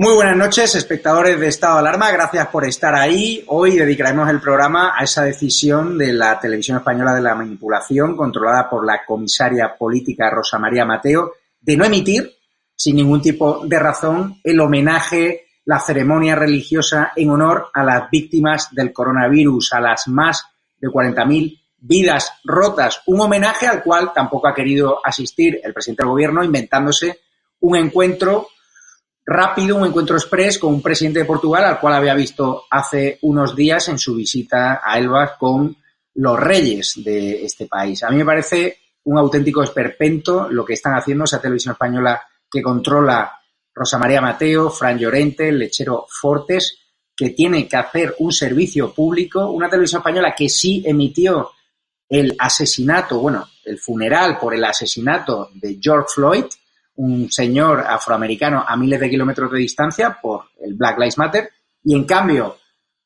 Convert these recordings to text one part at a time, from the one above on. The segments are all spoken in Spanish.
Muy buenas noches, espectadores de Estado de Alarma. Gracias por estar ahí. Hoy dedicaremos el programa a esa decisión de la televisión española de la manipulación, controlada por la comisaria política Rosa María Mateo, de no emitir, sin ningún tipo de razón, el homenaje la ceremonia religiosa en honor a las víctimas del coronavirus, a las más de 40.000 vidas rotas. Un homenaje al cual tampoco ha querido asistir el presidente del gobierno, inventándose un encuentro rápido, un encuentro express con un presidente de Portugal al cual había visto hace unos días en su visita a Elba con los reyes de este país. A mí me parece un auténtico esperpento lo que están haciendo esa televisión española que controla Rosa María Mateo, Fran Llorente, lechero Fortes, que tiene que hacer un servicio público, una televisión española que sí emitió el asesinato, bueno, el funeral por el asesinato de George Floyd, un señor afroamericano a miles de kilómetros de distancia por el Black Lives Matter, y en cambio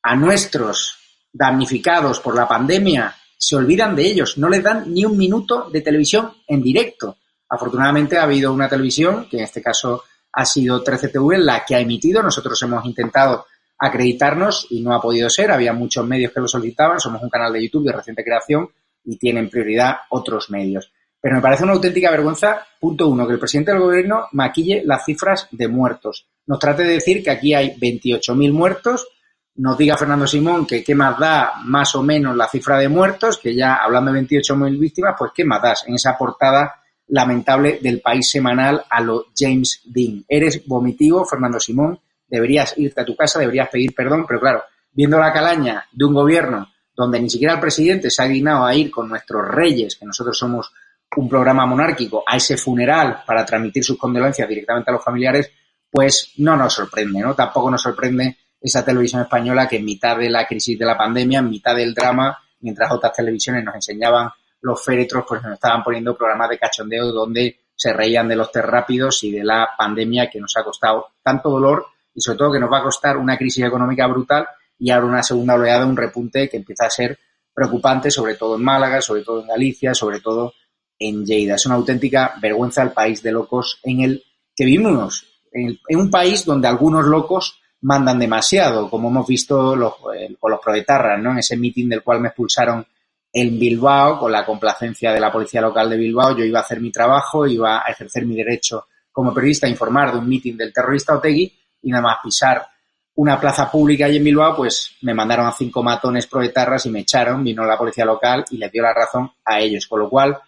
a nuestros damnificados por la pandemia se olvidan de ellos, no les dan ni un minuto de televisión en directo. Afortunadamente ha habido una televisión, que en este caso ha sido 13TV la que ha emitido. Nosotros hemos intentado acreditarnos y no ha podido ser. Había muchos medios que lo solicitaban. Somos un canal de YouTube de reciente creación y tienen prioridad otros medios. Pero me parece una auténtica vergüenza, punto uno, que el presidente del gobierno maquille las cifras de muertos. Nos trate de decir que aquí hay 28.000 muertos. Nos diga Fernando Simón que qué más da más o menos la cifra de muertos, que ya hablando de 28.000 víctimas, pues qué más das en esa portada lamentable del país semanal a lo James Dean. Eres vomitivo, Fernando Simón, deberías irte a tu casa, deberías pedir perdón, pero claro, viendo la calaña de un gobierno donde ni siquiera el presidente se ha dignado a ir con nuestros reyes, que nosotros somos un programa monárquico, a ese funeral para transmitir sus condolencias directamente a los familiares, pues no nos sorprende, ¿no? Tampoco nos sorprende esa televisión española que en mitad de la crisis de la pandemia, en mitad del drama, mientras otras televisiones nos enseñaban los féretros pues nos estaban poniendo programas de cachondeo donde se reían de los test rápidos y de la pandemia que nos ha costado tanto dolor y sobre todo que nos va a costar una crisis económica brutal y ahora una segunda oleada, un repunte que empieza a ser preocupante, sobre todo en Málaga, sobre todo en Galicia, sobre todo en Lleida. Es una auténtica vergüenza el país de locos en el que vivimos, en, un país donde algunos locos mandan demasiado, como hemos visto los, eh, con los proetarras, ¿no? En ese mitin del cual me expulsaron en Bilbao, con la complacencia de la policía local de Bilbao, yo iba a hacer mi trabajo, iba a ejercer mi derecho como periodista a informar de un mitin del terrorista Otegui y nada más pisar una plaza pública allí en Bilbao, pues me mandaron a cinco matones proetarras y me echaron, vino la policía local y les dio la razón a ellos, con lo cual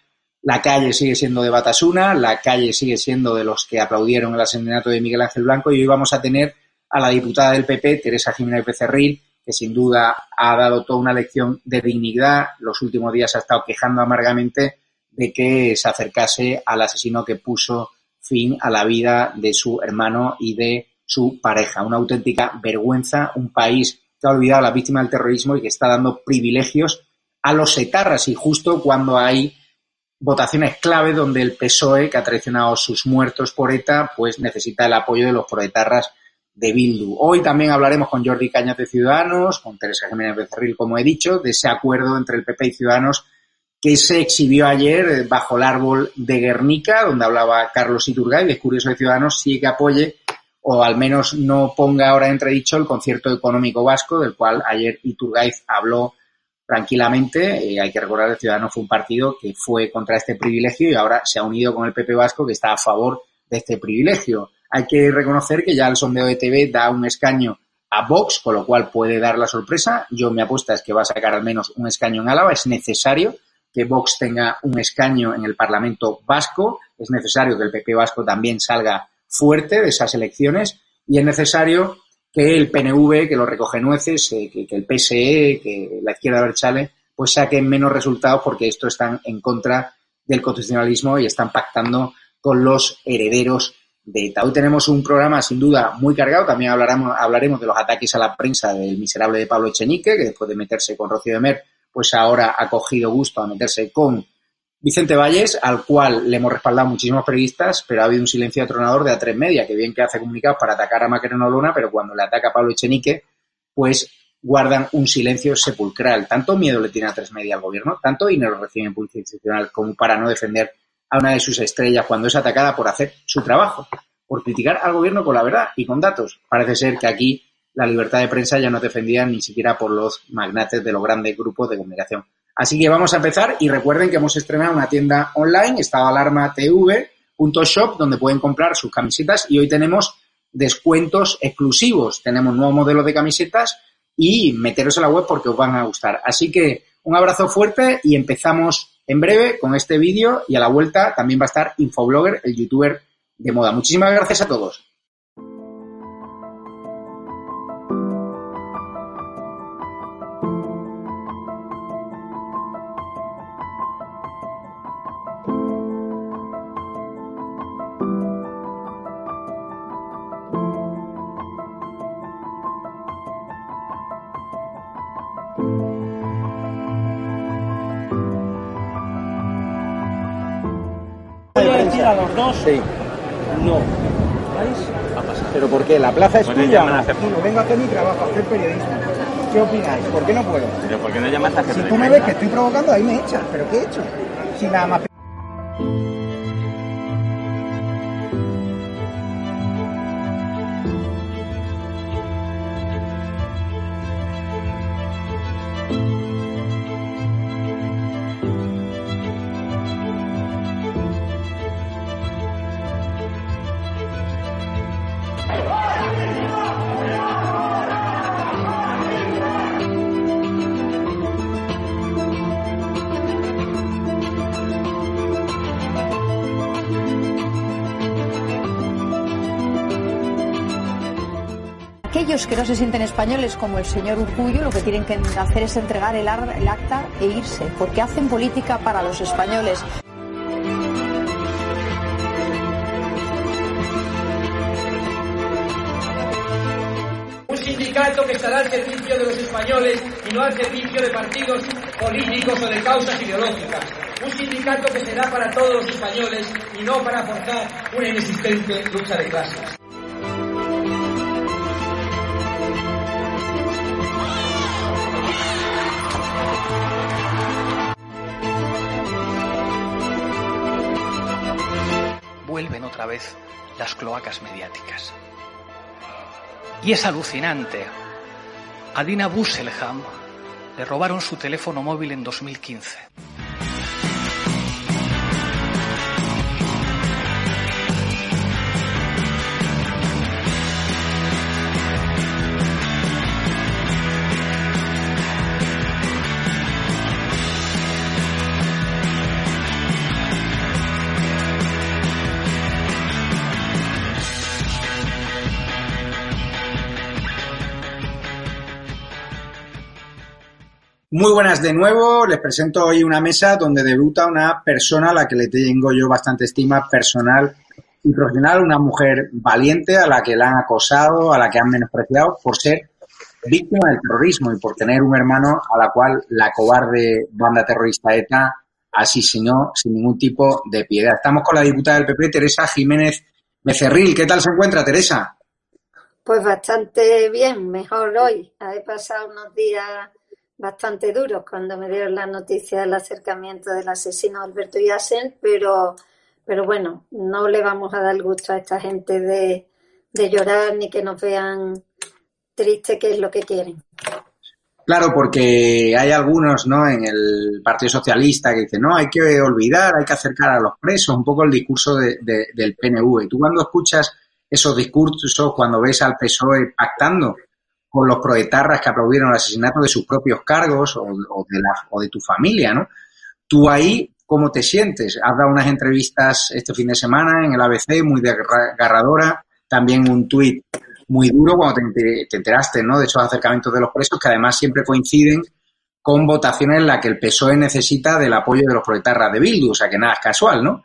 la calle sigue siendo de Batasuna, la calle sigue siendo de los que aplaudieron el asesinato de Miguel Ángel Blanco y hoy vamos a tener a la diputada del PP, Teresa Jiménez Becerril, que sin duda ha dado toda una lección de dignidad. Los últimos días ha estado quejando amargamente de que se acercase al asesino que puso fin a la vida de su hermano y de su pareja. Una auténtica vergüenza, un país que ha olvidado a las víctimas del terrorismo y que está dando privilegios a los etarras y justo cuando hay votaciones clave donde el PSOE, que ha traicionado sus muertos por ETA, pues necesita el apoyo de los proetarras de Bildu. Hoy también hablaremos con Jordi Cañas de Ciudadanos, con Teresa Jiménez Becerril, como he dicho, de ese acuerdo entre el PP y Ciudadanos que se exhibió ayer bajo el árbol de Guernica, donde hablaba Carlos Iturgaiz, es curioso de Ciudadanos, sí que apoye o al menos no ponga ahora entredicho el concierto económico vasco, del cual ayer Iturgaiz habló tranquilamente. Eh, hay que recordar que Ciudadanos fue un partido que fue contra este privilegio y ahora se ha unido con el PP vasco que está a favor de este privilegio. Hay que reconocer que ya el sondeo de TV da un escaño a Vox, con lo cual puede dar la sorpresa. Yo me apuesta es que va a sacar al menos un escaño en Álava. Es necesario que Vox tenga un escaño en el Parlamento vasco. Es necesario que el PP vasco también salga fuerte de esas elecciones y es necesario que el PNV, que lo recoge nueces, eh, que, el PSE, que la izquierda Berchale, pues saquen menos resultados porque esto están en contra del constitucionalismo y están pactando con los herederos de ETA. Hoy tenemos un programa sin duda muy cargado, también hablaremos, hablaremos de los ataques a la prensa del miserable de Pablo Echenique, que después de meterse con Rocío de Mer, pues ahora ha cogido gusto a meterse con Vicente Valles, al cual le hemos respaldado muchísimos periodistas, pero ha habido un silencio atronador de A3 Media, que bien que hace comunicados para atacar a Macarena Luna, pero cuando le ataca a Pablo Echenique, pues guardan un silencio sepulcral. Tanto miedo le tiene A3 Media al gobierno, tanto dinero recibe en publicidad institucional como para no defender a una de sus estrellas cuando es atacada por hacer su trabajo, por criticar al gobierno con la verdad y con datos. Parece ser que aquí la libertad de prensa ya no defendía ni siquiera por los magnates de los grandes grupos de comunicación. Así que vamos a empezar y recuerden que hemos estrenado una tienda online, estadoalarmatv.shop, donde pueden comprar sus camisetas y hoy tenemos descuentos exclusivos. Tenemos nuevos modelos de camisetas y meteros en la web porque os van a gustar. Así que un abrazo fuerte y empezamos en breve con este vídeo y a la vuelta también va a estar Infoblogger, el youtuber de moda. Muchísimas gracias a todos. A los dos? Sí. No. ¿Pero por qué? ¿La plaza es tuya? No, vengo a hacer mi trabajo, a hacer periodismo. ¿Qué opináis? ¿Por qué no puedo? ¿Pero por qué no llamas a Si tú me ves que estoy provocando, ahí me echas. ¿Pero qué he hecho? Si nada más... aquellos que no se sienten españoles como el señor Urcullo lo que tienen que hacer es entregar el, el acta e irse, porque hacen política para los españoles. Un sindicato que estará al servicio de los españoles y no al servicio de partidos políticos o de causas ideológicas. Un sindicato que será para todos los españoles y no para forzar una inexistente lucha de clases. Vez las cloacas mediáticas. Y es alucinante. A Dina Busselham le robaron su teléfono móvil en 2015. Muy buenas de nuevo. Les presento hoy una mesa donde debuta una persona a la que le tengo yo bastante estima personal y profesional, una mujer valiente a la que la han acosado, a la que han menospreciado por ser víctima del terrorismo y por tener un hermano a la cual la cobarde banda terrorista ETA asesinó sin ningún tipo de piedad. Estamos con la diputada del PP, Teresa Jiménez Becerril. ¿Qué tal se encuentra, Teresa? Pues bastante bien, mejor hoy. He pasado unos días bastante duros cuando me dieron la noticia del acercamiento del asesino Alberto Yassen, pero, pero bueno, no le vamos a dar gusto a esta gente de, de llorar ni que nos vean tristes, que es lo que quieren. Claro, porque hay algunos ¿no? en el Partido Socialista que dicen, no, hay que olvidar, hay que acercar a los presos, un poco el discurso de, del PNV. Tú cuando escuchas esos discursos, cuando ves al PSOE pactando con los proetarras que aplaudieron el asesinato de sus propios cargos o, de, la, o de tu familia, ¿no? Tú ahí, ¿cómo te sientes? Has dado unas entrevistas este fin de semana en el ABC muy desgarradora, también un tuit muy duro cuando te, enteraste ¿no? de esos acercamientos de los presos, que además siempre coinciden con votaciones en las que el PSOE necesita del apoyo de los proletarras de Bildu, o sea que nada es casual, ¿no?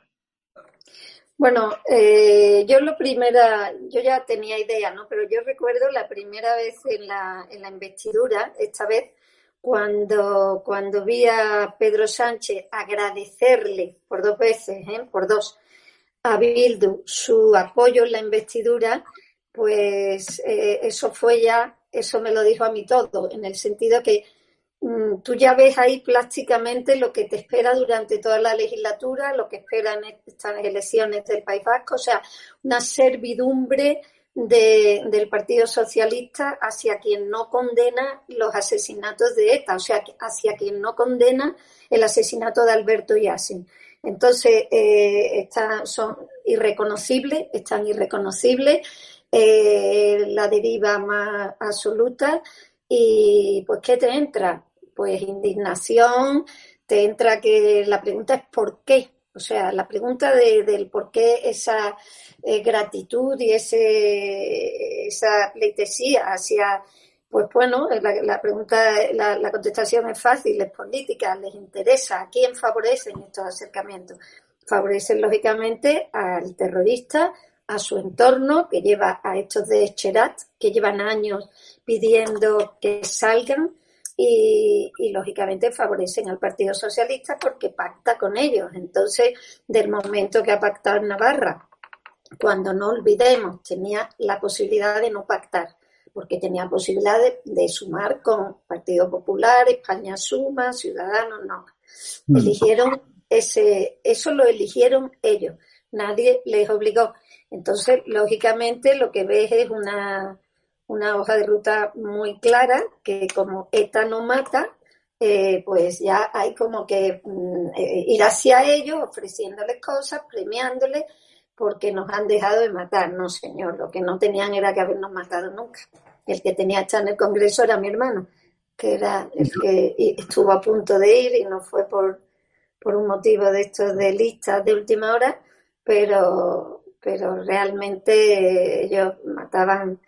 Bueno, eh, yo lo primera, yo ya tenía idea, ¿no? Pero yo recuerdo la primera vez en la, en la investidura, esta vez, cuando, cuando vi a Pedro Sánchez agradecerle por dos veces, ¿eh? por dos, a Bildu su apoyo en la investidura, pues eh, eso fue ya, eso me lo dijo a mí todo, en el sentido que tú ya ves ahí plásticamente lo que te espera durante toda la legislatura, lo que esperan estas elecciones del País Vasco, o sea, una servidumbre del Partido Socialista hacia quien no condena los asesinatos de ETA, o sea, hacia quien no condena el asesinato de Alberto Yassin. Entonces, eh, están, son irreconocibles, están irreconocibles, eh, la deriva más absoluta y pues, ¿qué te entra? Pues indignación, te entra que la pregunta es ¿por qué? O sea, la pregunta de, del por qué esa eh, gratitud y ese, esa pleitesía hacia, pues bueno, la, pregunta, la, la, contestación es fácil, es política, les interesa. ¿A quién favorecen estos acercamientos? Favorecen, lógicamente, al terrorista, a su entorno, que lleva a estos de Cherat, que llevan años pidiendo que salgan, y, lógicamente favorecen al Partido Socialista porque pacta con ellos. Entonces, del momento que ha pactado en Navarra, cuando no olvidemos, tenía la posibilidad de no pactar, porque tenía posibilidad de, sumar con Partido Popular, España Suma, Ciudadanos, no. Mm. Eligieron ese, eso lo eligieron ellos, nadie les obligó. Entonces, lógicamente, lo que ves es una, una hoja de ruta muy clara que como ETA no mata, eh, pues ya hay como que mm, eh, ir hacia ellos ofreciéndoles cosas, premiándoles, porque nos han dejado de matar. No, señor, lo que no tenían era que habernos matado nunca. El que tenía estar en el Congreso era mi hermano, que era el que estuvo a punto de ir y no fue por, por un motivo de estos de listas de última hora, pero, pero realmente ellos mataban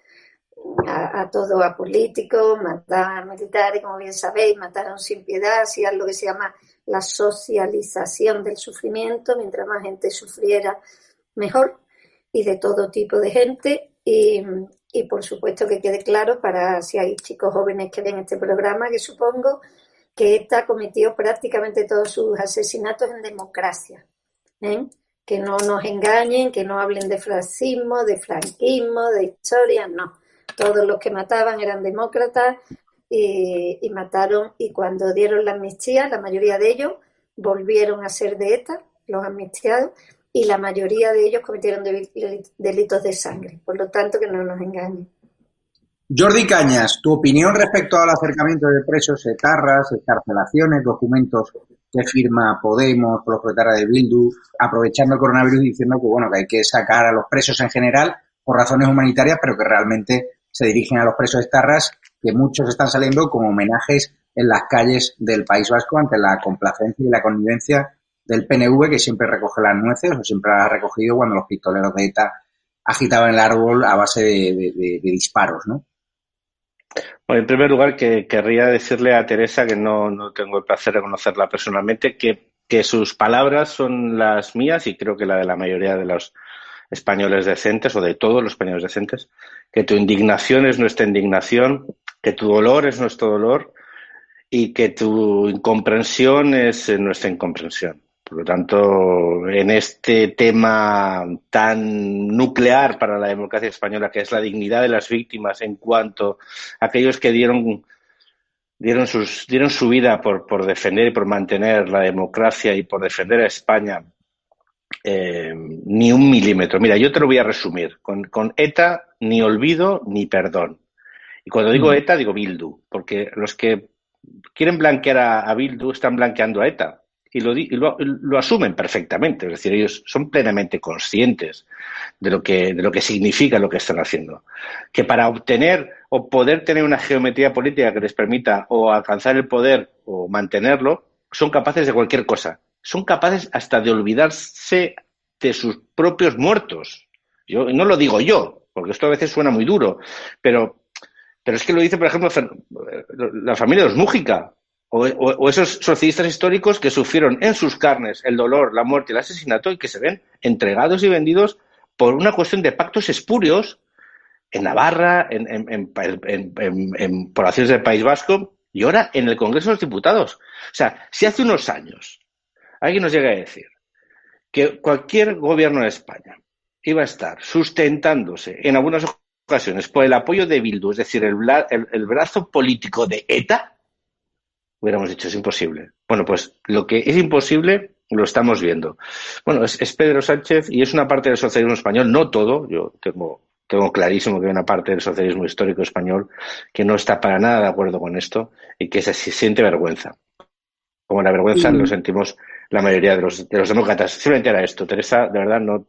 a, todo, a políticos, mataron a militares, como bien sabéis, mataron sin piedad, hacían lo que se llama la socialización del sufrimiento, mientras más gente sufriera, mejor, y de todo tipo de gente. Y, y por supuesto que quede claro para si hay chicos jóvenes que ven este programa, que supongo que ETA cometió prácticamente todos sus asesinatos en democracia. ¿eh? Que no nos engañen, que no hablen de fascismo, de franquismo, de historia, no todos los que mataban eran demócratas y, mataron y cuando dieron la amnistía, la mayoría de ellos volvieron a ser de ETA, los amnistiados, y la mayoría de ellos cometieron delitos de sangre. Por lo tanto, que no nos engañen. Jordi Cañas, tu opinión respecto al acercamiento de presos etarras, escarcelaciones, documentos que firma Podemos, los de Bildu, aprovechando el coronavirus diciendo que bueno que hay que sacar a los presos en general por razones humanitarias, pero que realmente se dirigen a los presos de Tarras, que muchos están saliendo como homenajes en las calles del País Vasco ante la complacencia y la connivencia del PNV, que siempre recoge las nueces o siempre las ha recogido cuando los pistoleros de ETA agitaban el árbol a base de, disparos, ¿no? Bueno, en primer lugar, que querría decirle a Teresa, que no, no tengo el placer de conocerla personalmente, que, que sus palabras son las mías y creo que la de la mayoría de los españoles decentes o de todos los españoles decentes, que tu indignación es nuestra indignación, que tu dolor es nuestro dolor y que tu incomprensión es nuestra incomprensión. Por lo tanto, en este tema tan nuclear para la democracia española, que es la dignidad de las víctimas en cuanto a aquellos que dieron, dieron, sus, dieron su vida por, por defender y por mantener la democracia y por defender a España eh, ni un milímetro. Mira, yo te lo voy a resumir. Con, ETA ni olvido ni perdón. Y cuando digo mm. ETA, digo Bildu, porque los que quieren blanquear a, Bildu están blanqueando a ETA. Y, lo, lo, asumen perfectamente, es decir, ellos son plenamente conscientes de lo, que, de lo que significa lo que están haciendo. Que para obtener o poder tener una geometría política que les permita o alcanzar el poder o mantenerlo, son capaces de cualquier cosa son capaces hasta de olvidarse de sus propios muertos. Yo no lo digo yo, porque esto a veces suena muy duro, pero, pero es que lo dice, por ejemplo, la familia de los Mújica, o, esos socialistas históricos que sufrieron en sus carnes el dolor, la muerte el asesinato y que se ven entregados y vendidos por una cuestión de pactos espurios en Navarra, en, en, poblaciones del País Vasco y ahora en el Congreso de los Diputados. O sea, si hace unos años alguien nos llega a decir que cualquier gobierno de España iba a estar sustentándose en algunas ocasiones por el apoyo de Bildu, es decir, el, el brazo político de ETA, hubiéramos dicho, es imposible. Bueno, pues lo que es imposible lo estamos viendo. Bueno, es, Pedro Sánchez y es una parte del socialismo español, no todo, yo tengo, tengo clarísimo que hay una parte del socialismo histórico español que no está para nada de acuerdo con esto y que se siente vergüenza. Como la vergüenza lo sentimos la mayoría de los, de los demócratas. Simplemente era esto. Teresa, de verdad, no,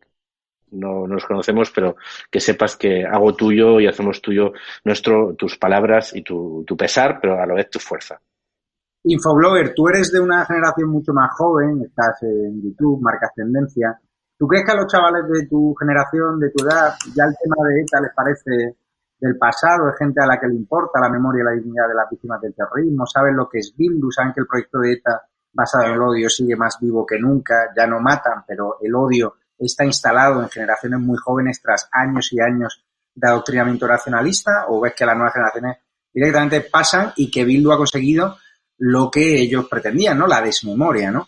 no nos conocemos, pero que sepas que hago tuyo y hacemos tuyo nuestro, tus palabras y tu, tu pesar, pero a la vez tu fuerza. Infoblogger, tú eres de una generación mucho más joven, estás en YouTube, marcas tendencia. ¿Tú crees que a los chavales de tu generación, de tu edad, ya el tema de ETA les parece del pasado? ¿Es gente a la que le importa la memoria y la dignidad de las víctimas del terrorismo? ¿Saben lo que es Bildu? ¿Saben que el proyecto de ETA basado en el odio sigue más vivo que nunca? Ya no matan, pero el odio está instalado en generaciones muy jóvenes tras años y años de adoctrinamiento nacionalista? ¿O ves que las nuevas generaciones directamente pasan y que Bildu ha conseguido lo que ellos pretendían, ¿no? La desmemoria, ¿no?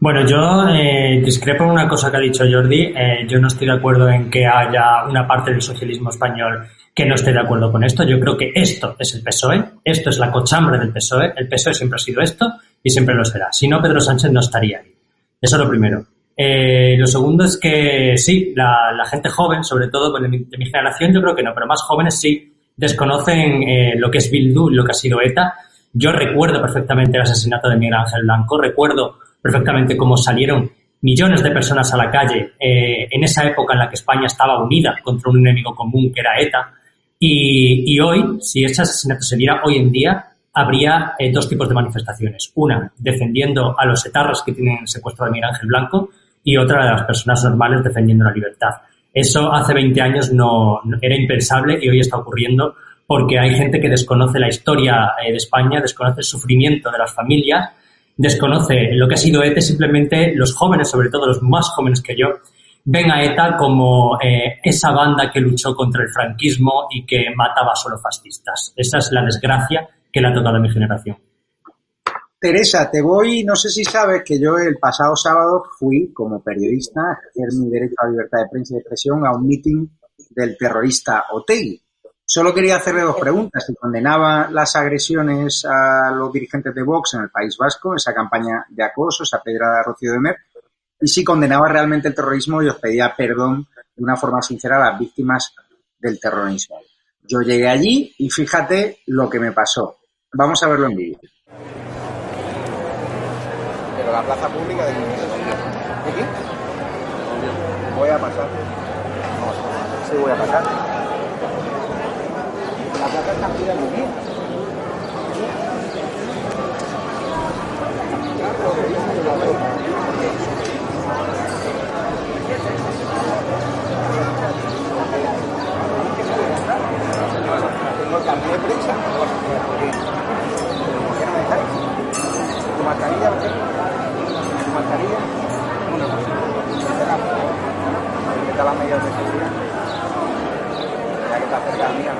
Bueno, yo eh, discrepo en una cosa que ha dicho Jordi. Eh, yo no estoy de acuerdo en que haya una parte del socialismo español que no esté de acuerdo con esto. Yo creo que esto es el PSOE, esto es la cochambre del PSOE. El PSOE siempre ha sido esto y siempre lo será. Si no, Pedro Sánchez no estaría ahí. Eso es lo primero. Eh, lo segundo es que sí, la, gente joven, sobre todo de mi, de mi, generación, yo creo que no, pero más jóvenes sí desconocen eh, lo que es Bildu y lo que ha sido ETA yo recuerdo perfectamente el asesinato de Miguel Ángel Blanco, recuerdo perfectamente cómo salieron millones de personas a la calle eh, en esa época en la que España estaba unida contra un enemigo común que era ETA. Y, hoy, si ese asesinato se diera hoy en día, habría eh, dos tipos de manifestaciones. Una, defendiendo a los etarras que tienen secuestro de Miguel Ángel Blanco y otra de las personas normales defendiendo la libertad. Eso hace 20 años no, era impensable y hoy está ocurriendo porque hay gente que desconoce la historia eh, de España, desconoce el sufrimiento de las familias, desconoce lo que ha sido ETA, simplemente los jóvenes, sobre todo los más jóvenes que yo, ven a ETA como eh, esa banda que luchó contra el franquismo y que mataba solo fascistas. Esa es la desgracia que le ha tocado a mi generación. Teresa, te voy, no sé si sabes que yo el pasado sábado fui como periodista a ejercer mi derecho a libertad de prensa y expresión a un meeting del terrorista Otegi. Solo quería hacerle dos preguntas. Si condenaba las agresiones a los dirigentes de Vox en el País Vasco, esa campaña de acoso, esa pedrada de Rocío de Mer, y si condenaba realmente el terrorismo y os pedía perdón de una forma sincera a las víctimas del terrorismo. Yo llegué allí y fíjate lo que me pasó. Vamos a verlo en vídeo. Pero la plaza pública de ¿Aquí? Voy a pasar. Sí, voy a pasar la plaza está muy bien. Tengo el de prensa. ¿Por qué no me dejáis? ¿Tu mascarilla? ¿Tu mascarilla? ¿Qué tal las medidas de seguridad? Ya que está cerca mía.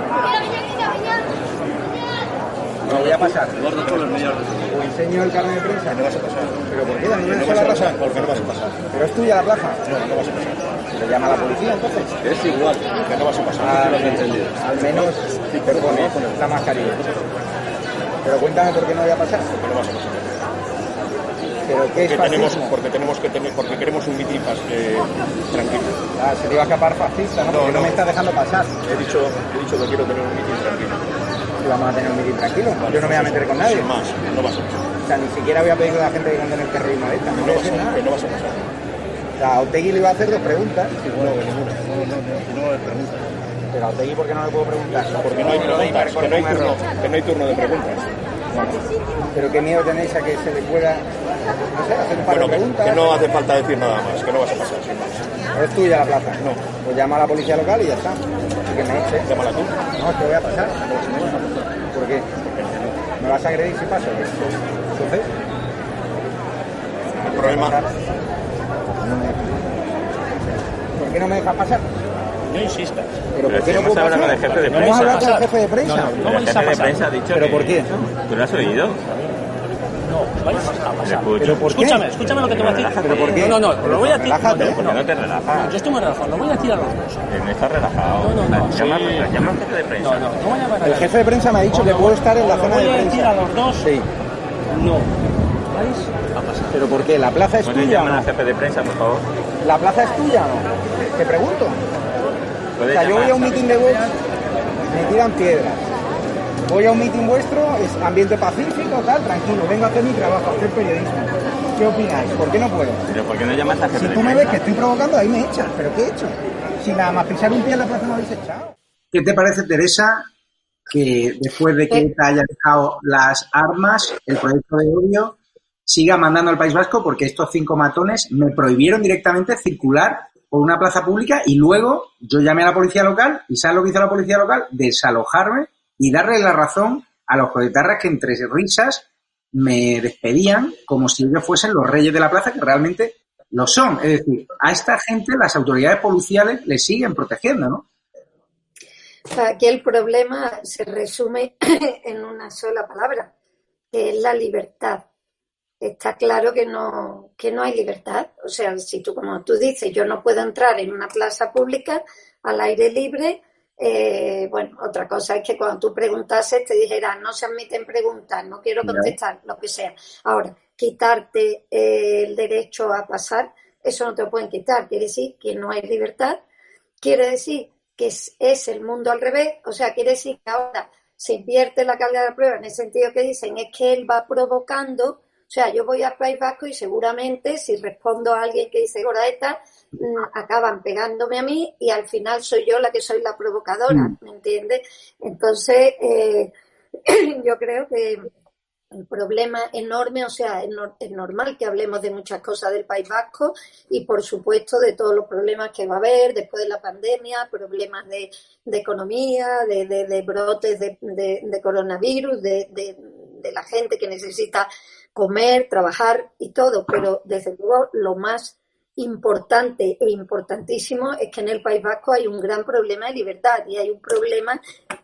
No voy a pasar. Gordo todos los medios. ¿O enseño el carnet de prensa? No vas a pasar. ¿Pero por qué? ¿No, no vas a pasar? Porque no vas a pasar. ¿Pero es tuya la plaza? No, no vas a pasar. ¿Le llama a la policía entonces? Es igual, que no vas a pasar. Ah, lo he entendido. Al menos te pone la mascarilla. Pero cuéntame por qué no voy a pasar. Porque no vas a pasar. ¿Pero qué porque es tenemos, porque tenemos que tener, porque queremos un mitin eh, tranquilo. Ah, se te iba a escapar fascista, ¿no? no porque no, no me estás dejando pasar. He dicho, he dicho que quiero tener un mitin tranquilo y vamos a tener un meeting tranquilo. Yo no me voy a meter con nadie. más, no vas a pasar. O sea, ni siquiera voy a pedirle a la gente que condene el terrorismo de esta. No, no, vas a, no vas a pasar. O sea, a Otegui le iba a hacer dos preguntas. Sí, bueno. No, no, no, no le preguntas. Pero a Otegui, ¿por qué no le puedo preguntar? Porque no hay preguntas, que no hay, turno, que no hay turno de preguntas. Pero qué miedo tenéis a que se le pueda, no sé, hacer un par Bueno, de que, preguntas. que no hace falta decir nada más, que no vas a pasar. sin más. ¿O es tuya la plaza? No. Pues llama a la policía local y ya está. Así que me eche. Llámala tú. No, es que voy a pasar. ¿Por qué? ¿Me vas a agredir si paso? Entonces, El problema, ¿por qué no me dejas pasar? No insistas. ¿Pero por Pero qué si no puedo pasar? con el jefe de No hemos prensa. hablado con el jefe de prensa. No, no, no el jefe de prensa ha dicho ¿Pero que- por qué? ¿Tú lo has oído? Escúchame, escúchame lo que te voy a decir. ¿Pero por qué? No, no, no, lo voy a decir. Relájate. no, no, ¿Por qué no te relajas? Yo estoy muy relajado, lo voy a decir a los dos. Que no estás relajado. No, no, no, Llama, llama al jefe de prensa. No, no, no voy a llamar a El jefe de prensa me ha dicho que puedo estar en la Lo zona voy de a decir prensa. a los dos. Sí. No. ¿Vais a pasar? ¿Pero por qué? ¿La plaza es ¿Puedes tuya no? al jefe de prensa, por favor? ¿La plaza es tuya o no? Te pregunto. O ¿Puedes sea, yo voy a un mitin de Vox, me tiran piedras. Voy a un mitin vuestro, es ambiente pacífico, tal, tranquilo. Vengo a hacer mi trabajo, a hacer periodismo. ¿Qué opináis? ¿Por qué no puedo? ¿Pero por qué no llamas jefe Si tú me ves que estoy provocando, ahí me echas. ¿Pero qué he hecho? Si nada más pisar un pie en la plaza me habéis echado. ¿Qué te parece, Teresa, que después de que Eh. ETA haya dejado las armas, el proyecto de odio siga mandando al País Vasco? Porque estos cinco matones me prohibieron directamente circular por una plaza pública y luego yo llamé a la policía local y ¿sabes lo que hizo la policía local? Desalojarme y darle la razón a los coletarras que entre risas me despedían como si ellos fuesen los reyes de la plaza, que realmente lo son. Es decir, a esta gente las autoridades policiales le siguen protegiendo, ¿no? Aquí el problema se resume en una sola palabra, que es la libertad. Está claro que no, que no hay libertad. O sea, si tú, como tú dices, yo no puedo entrar en una plaza pública al aire libre, eh, bueno, otra cosa es que cuando tú preguntases te dijeran, no se admiten preguntas, no quiero contestar, lo que sea. Ahora, quitarte eh, el derecho a pasar, eso no te lo pueden quitar. Quiere decir que no hay libertad. Quiere decir que es, es el mundo al revés. O sea, quiere decir que ahora se invierte la carga de la prueba en el sentido que dicen es que él va provocando. O sea, yo voy al País Vasco y seguramente si respondo a alguien que dice Goraeta, mm, acaban pegándome a mí y al final soy yo la que soy la provocadora, ¿me entiendes? Entonces, eh, yo creo que el problema enorme, o sea, es, no- es normal que hablemos de muchas cosas del País Vasco y, por supuesto, de todos los problemas que va a haber después de la pandemia, problemas de, de economía, de, de- de brotes de, coronavirus, de la gente que necesita comer, trabajar y todo, pero desde luego lo más importante e importantísimo es que en el País Vasco hay un gran problema de libertad y hay un problema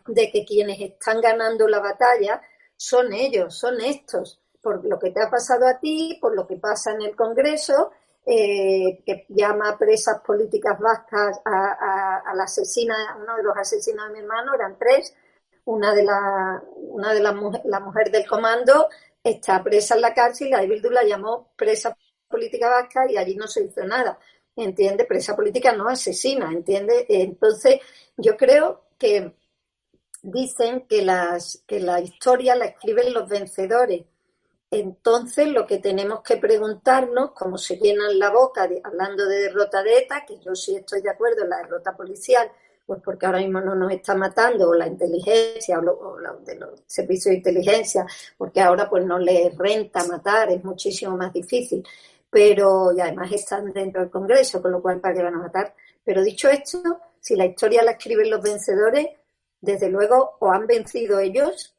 de que quienes están ganando la batalla son ellos, son estos, por lo que te ha pasado a ti, por lo que pasa en el Congreso, eh, que llama a presas políticas vascas a, a- la asesina, uno de los asesinos de mi hermano, eran tres, una de la, una de las mujer, la mujer del comando está presa en la cárcel y la de Bildu la llamó presa política vasca y allí no se hizo nada. ¿Entiende? Presa política no asesina, ¿entiende? Entonces, yo creo que dicen que, las, que la historia la escriben los vencedores. Entonces, lo que tenemos que preguntarnos, como se llenan la boca hablando de derrota de ETA, que yo sí estoy de acuerdo en la derrota policial, pues porque ahora mismo no nos está matando la inteligencia o, de los servicios de inteligencia, porque ahora pues no les renta matar, es muchísimo más difícil. Pero, y además están dentro del Congreso, con lo cual, ¿para qué van a matar? Pero dicho esto, si la historia la escriben los vencedores, desde luego o han vencido ellos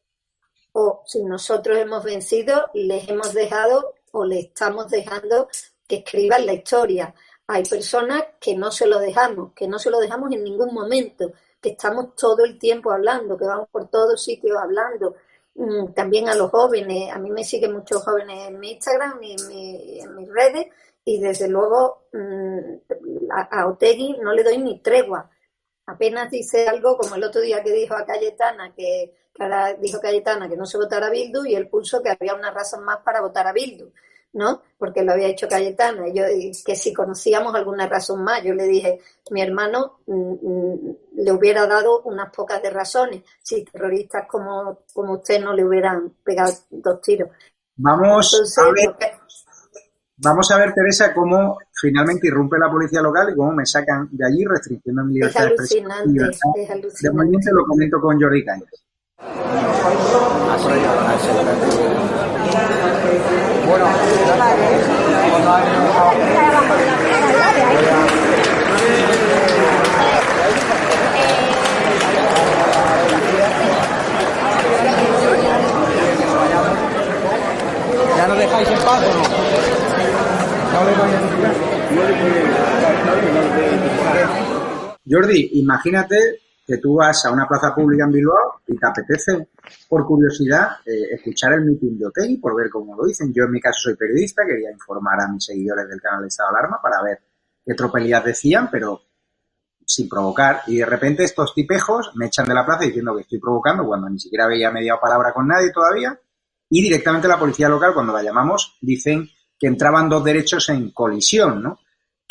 o si nosotros hemos vencido, les hemos dejado o le estamos dejando que escriban la historia. Hay personas que no se lo dejamos, que no se lo dejamos en ningún momento, que estamos todo el tiempo hablando, que vamos por todos sitios hablando. Mm, También a los jóvenes, a mí me siguen muchos jóvenes en mi Instagram y en, mi- en mis redes y desde luego mm, a, Otegui no le doy ni tregua apenas dice algo como el otro día que dijo a Cayetana que, que ahora dijo Cayetana que no se votara a Bildu y él puso que había una razón más para votar a Bildu, ¿no? Porque lo había hecho Cayetana y yo que si conocíamos alguna razón más, yo le dije, mi hermano mm, mm, le hubiera dado unas pocas de razones si terroristas como, como usted no le hubieran pegado dos tiros. Vamos Entonces, a ver, que- vamos a ver, Teresa, cómo finalmente irrumpe la policía local y cómo me sacan de allí restringiendo mi es libertad de expresión. y alucinante, libertad es de alucinante. movimiento lo comento con Jordi Cañas. ¿Ya nos dejáis en paz o no? No le voy a Jordi, imagínate que tú vas a una plaza pública en Bilbao y te apetece, por curiosidad, eh, escuchar el meeting de Otegi por ver cómo lo dicen. Yo en mi caso soy periodista, quería informar a mis seguidores del canal de Estado de Alarma para ver qué tropelías decían, pero sin provocar. Y de repente estos tipejos me echan de la plaza diciendo que estoy provocando cuando ni siquiera había mediado palabra con nadie todavía. Y directamente la policía local, cuando la llamamos, dicen que entraban dos derechos en colisión, ¿no?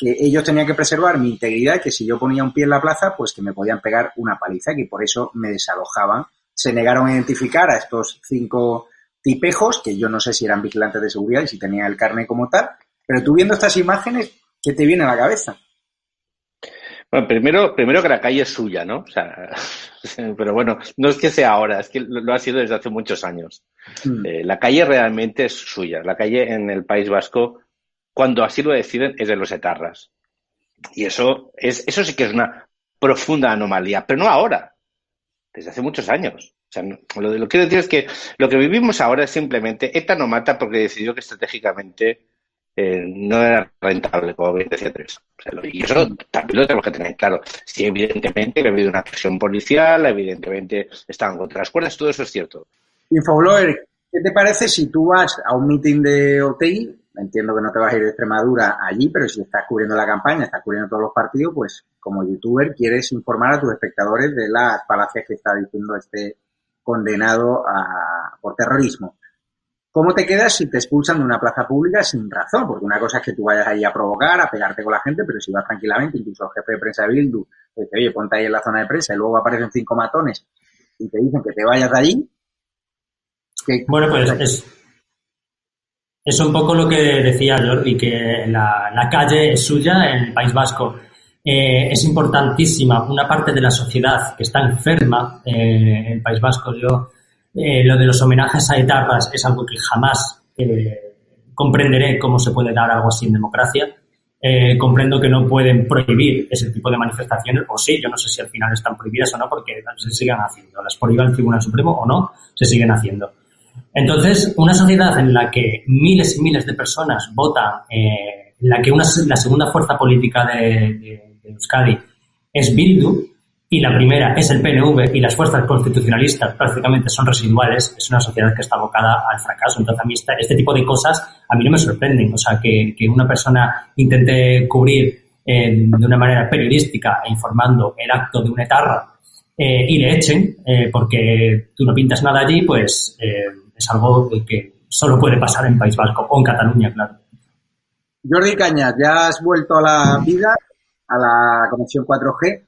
Que ellos tenían que preservar mi integridad que si yo ponía un pie en la plaza, pues que me podían pegar una paliza, que por eso me desalojaban. Se negaron a identificar a estos cinco tipejos, que yo no sé si eran vigilantes de seguridad y si tenían el carne como tal, pero tú viendo estas imágenes, ¿qué te viene a la cabeza? Bueno, primero, primero que la calle es suya, ¿no? O sea, pero bueno, no es que sea ahora, es que lo, lo ha sido desde hace muchos años. Mm. Eh, la calle realmente es suya. La calle en el País Vasco, cuando así lo deciden, es de los etarras. Y eso es, eso sí que es una profunda anomalía, pero no ahora, desde hace muchos años. Lo, que quiero decir es que lo que vivimos ahora es simplemente ETA no mata porque decidió que estratégicamente eh, no era rentable, como bien decía Teresa. Y eso también lo tenemos que tener claro. Sí, evidentemente que ha habido una acción policial, evidentemente estaban contra las cuerdas, todo eso es cierto. Infoblogger, ¿qué te parece si tú vas a un meeting de OTI? Entiendo que no te vas a ir de Extremadura allí, pero si estás cubriendo la campaña, estás cubriendo todos los partidos, pues como youtuber quieres informar a tus espectadores de las falacias que está diciendo este condenado a- por terrorismo. ¿Cómo te quedas si te expulsan de una plaza pública sin razón? Porque una cosa es que tú vayas ahí a provocar, a pegarte con la gente, pero si vas tranquilamente, incluso el jefe de prensa de Bildu te dice, oye, ponte ahí en la zona de prensa y luego aparecen cinco matones y te dicen que te vayas de allí, Bueno, pues es, es un poco lo que decía Jordi, que la, calle es suya en el País Vasco. Eh, es importantísima una parte de la sociedad que está enferma eh, en el País Vasco. Yo, eh, lo de los homenajes a etarras es algo que jamás eh, comprenderé cómo se puede dar algo así en democracia. Eh, comprendo que no pueden prohibir ese tipo de manifestaciones, o sí, yo no sé si al final están prohibidas o no, porque se siguen haciendo. Las prohíba el Tribunal Supremo o no, se siguen haciendo. Entonces, una sociedad en la que miles y miles de personas votan, eh, en la que una, la segunda fuerza política de, Euskadi es Bildu y la primera es el PNV y las fuerzas constitucionalistas prácticamente son residuales, es una sociedad que está abocada al fracaso. Entonces, a mí este tipo de cosas a mí no me sorprenden. O sea, que, que una persona intente cubrir eh, de una manera periodística e informando el acto de un etarra eh, y le echen eh, porque tú no pintas nada allí, pues eh, es algo que solo puede pasar en País Vasco o en Cataluña, claro. Jordi Cañas, ya has vuelto a la vida, a la conexión 4G.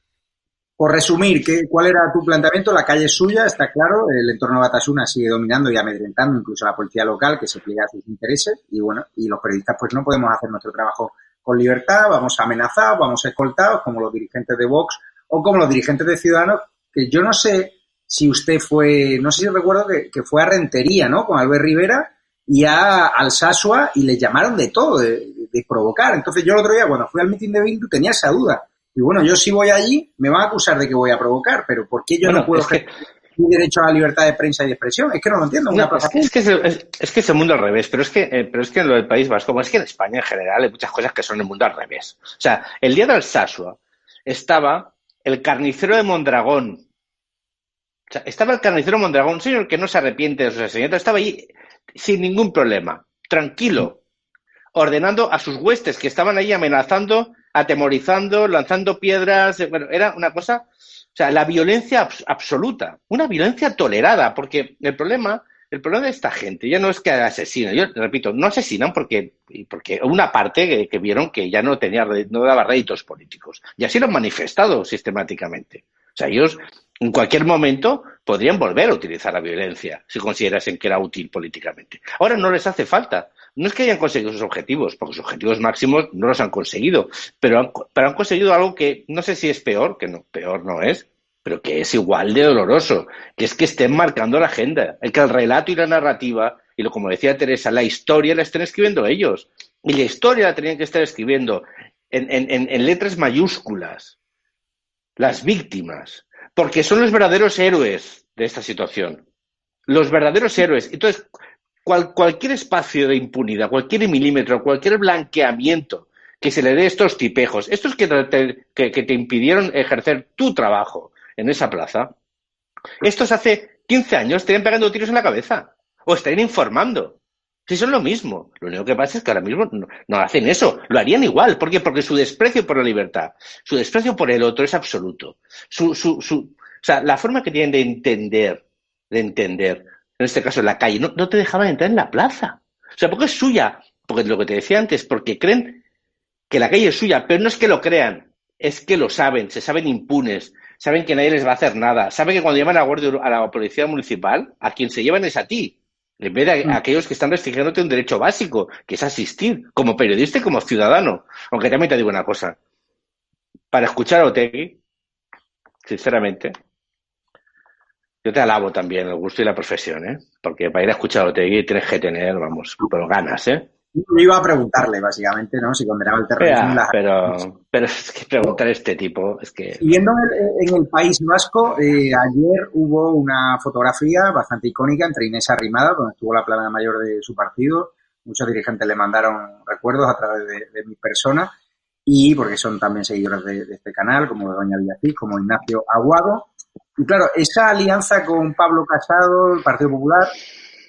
Por resumir, ¿qué, ¿cuál era tu planteamiento? La calle es suya, está claro, el entorno de Batasuna sigue dominando y amedrentando incluso a la policía local que se pliega a sus intereses y bueno, y los periodistas pues no podemos hacer nuestro trabajo con libertad, vamos amenazados, vamos escoltados como los dirigentes de Vox o como los dirigentes de Ciudadanos, que yo no sé si usted fue, no sé si recuerdo que, que fue a Rentería, ¿no? Con Albert Rivera y a Alsasua y les llamaron de todo, de, de provocar. Entonces yo el otro día cuando fui al mitin de Bildu tenía esa duda. Y bueno, yo si voy allí me van a acusar de que voy a provocar, pero ¿por qué yo Bueno, no puedo que- mi derecho a la libertad de prensa y de expresión? Es que no lo entiendo. No, es, que, es, que es, el, es- es que es el mundo al revés, pero es que, eh, pero es que en lo del País Vasco, como es que en España en general hay muchas cosas que son el mundo al revés. O sea, el día del Sasua estaba el carnicero de Mondragón. Estaba el carnicero Mondragón, un señor que no se arrepiente de sus asesinatos, estaba allí sin ningún problema, tranquilo, ordenando a sus huestes que estaban ahí amenazando, atemorizando, lanzando piedras. Bueno, era una cosa, o sea, la violencia abs- absoluta, una violencia tolerada, porque el problema, el problema de esta gente ya no es que asesinan, yo repito, no asesinan porque, porque una parte que, vieron que ya no tenía, no daba réditos políticos, y así lo han manifestado sistemáticamente. O sea, ellos en cualquier momento podrían volver a utilizar la violencia si considerasen que era útil políticamente. Ahora no les hace falta. No es que hayan conseguido sus objetivos, porque sus objetivos máximos no los han conseguido, pero han, conseguido algo que no sé si es peor, que no, peor no es, pero que es igual de doloroso, que es que estén marcando la agenda, el que el relato y la narrativa, y lo como decía Teresa, la historia la estén escribiendo ellos. Y la historia la tenían que estar escribiendo en, en, en, en letras mayúsculas, las víctimas, porque son los verdaderos héroes de esta situación. Los verdaderos héroes. Entonces, cual, cualquier espacio de impunidad, cualquier milímetro, cualquier blanqueamiento que se le dé a estos tipejos, estos que te, que, te impidieron ejercer tu trabajo en esa plaza, estos hace 15 años estarían pegando tiros en la cabeza o estarían informando. Si son lo mismo. Lo único que pasa es que ahora mismo no, no, hacen eso. Lo harían igual. ¿Por qué? Porque su desprecio por la libertad, su desprecio por el otro es absoluto. Su, su, su, o sea, la forma que tienen de entender, de entender, en este caso la calle, no, no te dejaban entrar en la plaza. O sea, porque es suya. Porque lo que te decía antes, porque creen que la calle es suya, pero no es que lo crean, es que lo saben, se saben impunes, saben que nadie les va a hacer nada, saben que cuando llaman a guardia, a la policía municipal, a quien se llevan es a ti, en vez de a aquellos que están restringiéndote un derecho básico, que es asistir, como periodista y como ciudadano. Aunque también te digo una cosa, para escuchar a Otegui, sinceramente, yo te alabo también el gusto y la profesión, ¿eh? Porque para ir a escuchar a Otegui tienes que tener, vamos, pero ganas, ¿eh? Yo iba a preguntarle, básicamente, ¿no? Si condenaba el terrorismo. La... pero, pero es que preguntar a este tipo es que... Siguiendo en el, en el País Vasco, eh, ayer hubo una fotografía bastante icónica entre Inés Arrimada, donde estuvo la plana mayor de su partido. Muchos dirigentes le mandaron recuerdos a través de, de mi persona y porque son también seguidores de, de este canal, como Doña Villacís, como Ignacio Aguado. Y claro, esa alianza con Pablo Casado, el Partido Popular,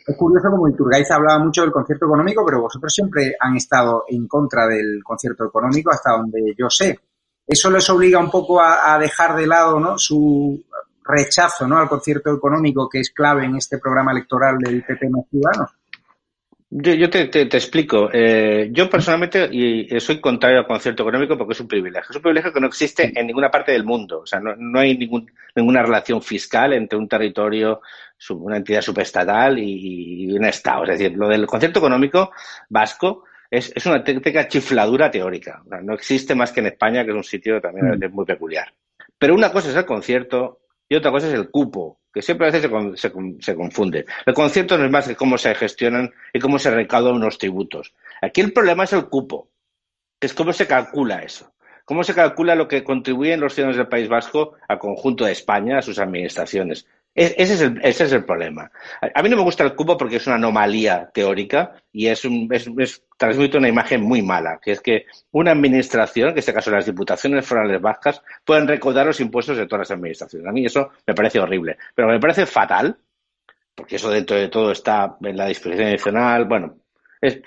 es curioso como Iturgaiz hablaba mucho del concierto económico, pero vosotros siempre han estado en contra del concierto económico hasta donde yo sé. Eso les obliga un poco a, dejar de lado ¿no? su rechazo ¿no? al concierto económico que es clave en este programa electoral del PP más Ciudadanos. Yo, yo te, te, te, explico. Eh, yo personalmente y soy contrario al concierto económico porque es un privilegio. Es un privilegio que no existe en ninguna parte del mundo. O sea, no, no hay ningún, ninguna relación fiscal entre un territorio, una entidad subestatal y, y un Estado. Es decir, lo del concierto económico vasco es, es una técnica chifladura teórica. O sea, no existe más que en España, que es un sitio también mm. muy peculiar. Pero una cosa es el concierto y otra cosa es el cupo, que siempre a veces se, confunde. El concierto no es más que cómo se gestionan y cómo se recaudan unos tributos. Aquí el problema es el cupo, que es cómo se calcula eso. ¿Cómo se calcula lo que contribuyen los ciudadanos del País Vasco al conjunto de España, a sus administraciones? Ese es, el, problema. A mí no me gusta el cupo porque es una anomalía teórica y es, un, es, transmite una imagen muy mala, que es que una administración, en este caso las diputaciones forales vascas, pueden recaudar los impuestos de todas las administraciones. A mí eso me parece horrible, pero me parece fatal, porque eso dentro de todo está en la disposición adicional, bueno, es,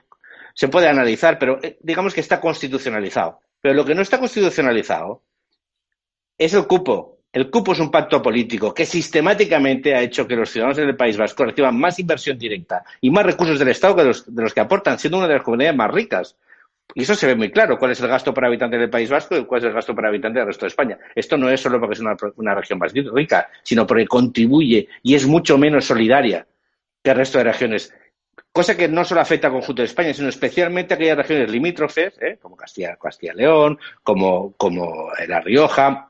se puede analizar, pero eh, digamos que está constitucionalizado. Pero lo que no está constitucionalizado es el cupo, el cupo es un pacto político que sistemáticamente ha hecho que los ciudadanos del País Vasco reciban más inversión directa y más recursos del Estado que los, de los que aportan, siendo una de las comunidades más ricas. Y eso se ve muy claro, cuál es el gasto por habitante del País Vasco y cuál es el gasto por habitante del resto de España. Esto no es solo porque es una, región más rica, sino porque contribuye y es mucho menos solidaria que el resto de regiones. Cosa que no solo afecta al conjunto de España, sino especialmente a aquellas regiones limítrofes, ¿eh? como Castilla, Castilla León, como, como La Rioja,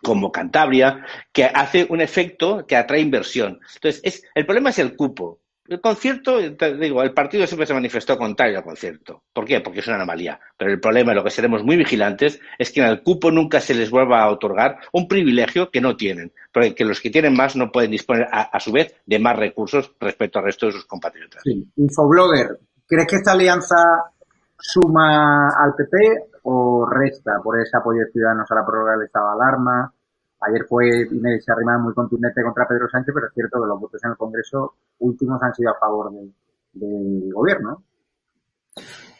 como Cantabria, que hace un efecto que atrae inversión. Entonces, es, el problema es el cupo. El concierto, digo, el partido siempre se manifestó contrario al concierto. ¿Por qué? Porque es una anomalía. Pero el problema, lo que seremos muy vigilantes, es que en el cupo nunca se les vuelva a otorgar un privilegio que no tienen. Porque los que tienen más no pueden disponer, a, a su vez, de más recursos respecto al resto de sus compatriotas. Sí. Infoblogger, ¿crees que esta alianza suma al PP o resta por ese apoyo de Ciudadanos a la prórroga del estado de alarma? Ayer fue Inés Arrimada muy contundente contra Pedro Sánchez, pero es cierto que los votos en el Congreso últimos han sido a favor del de gobierno.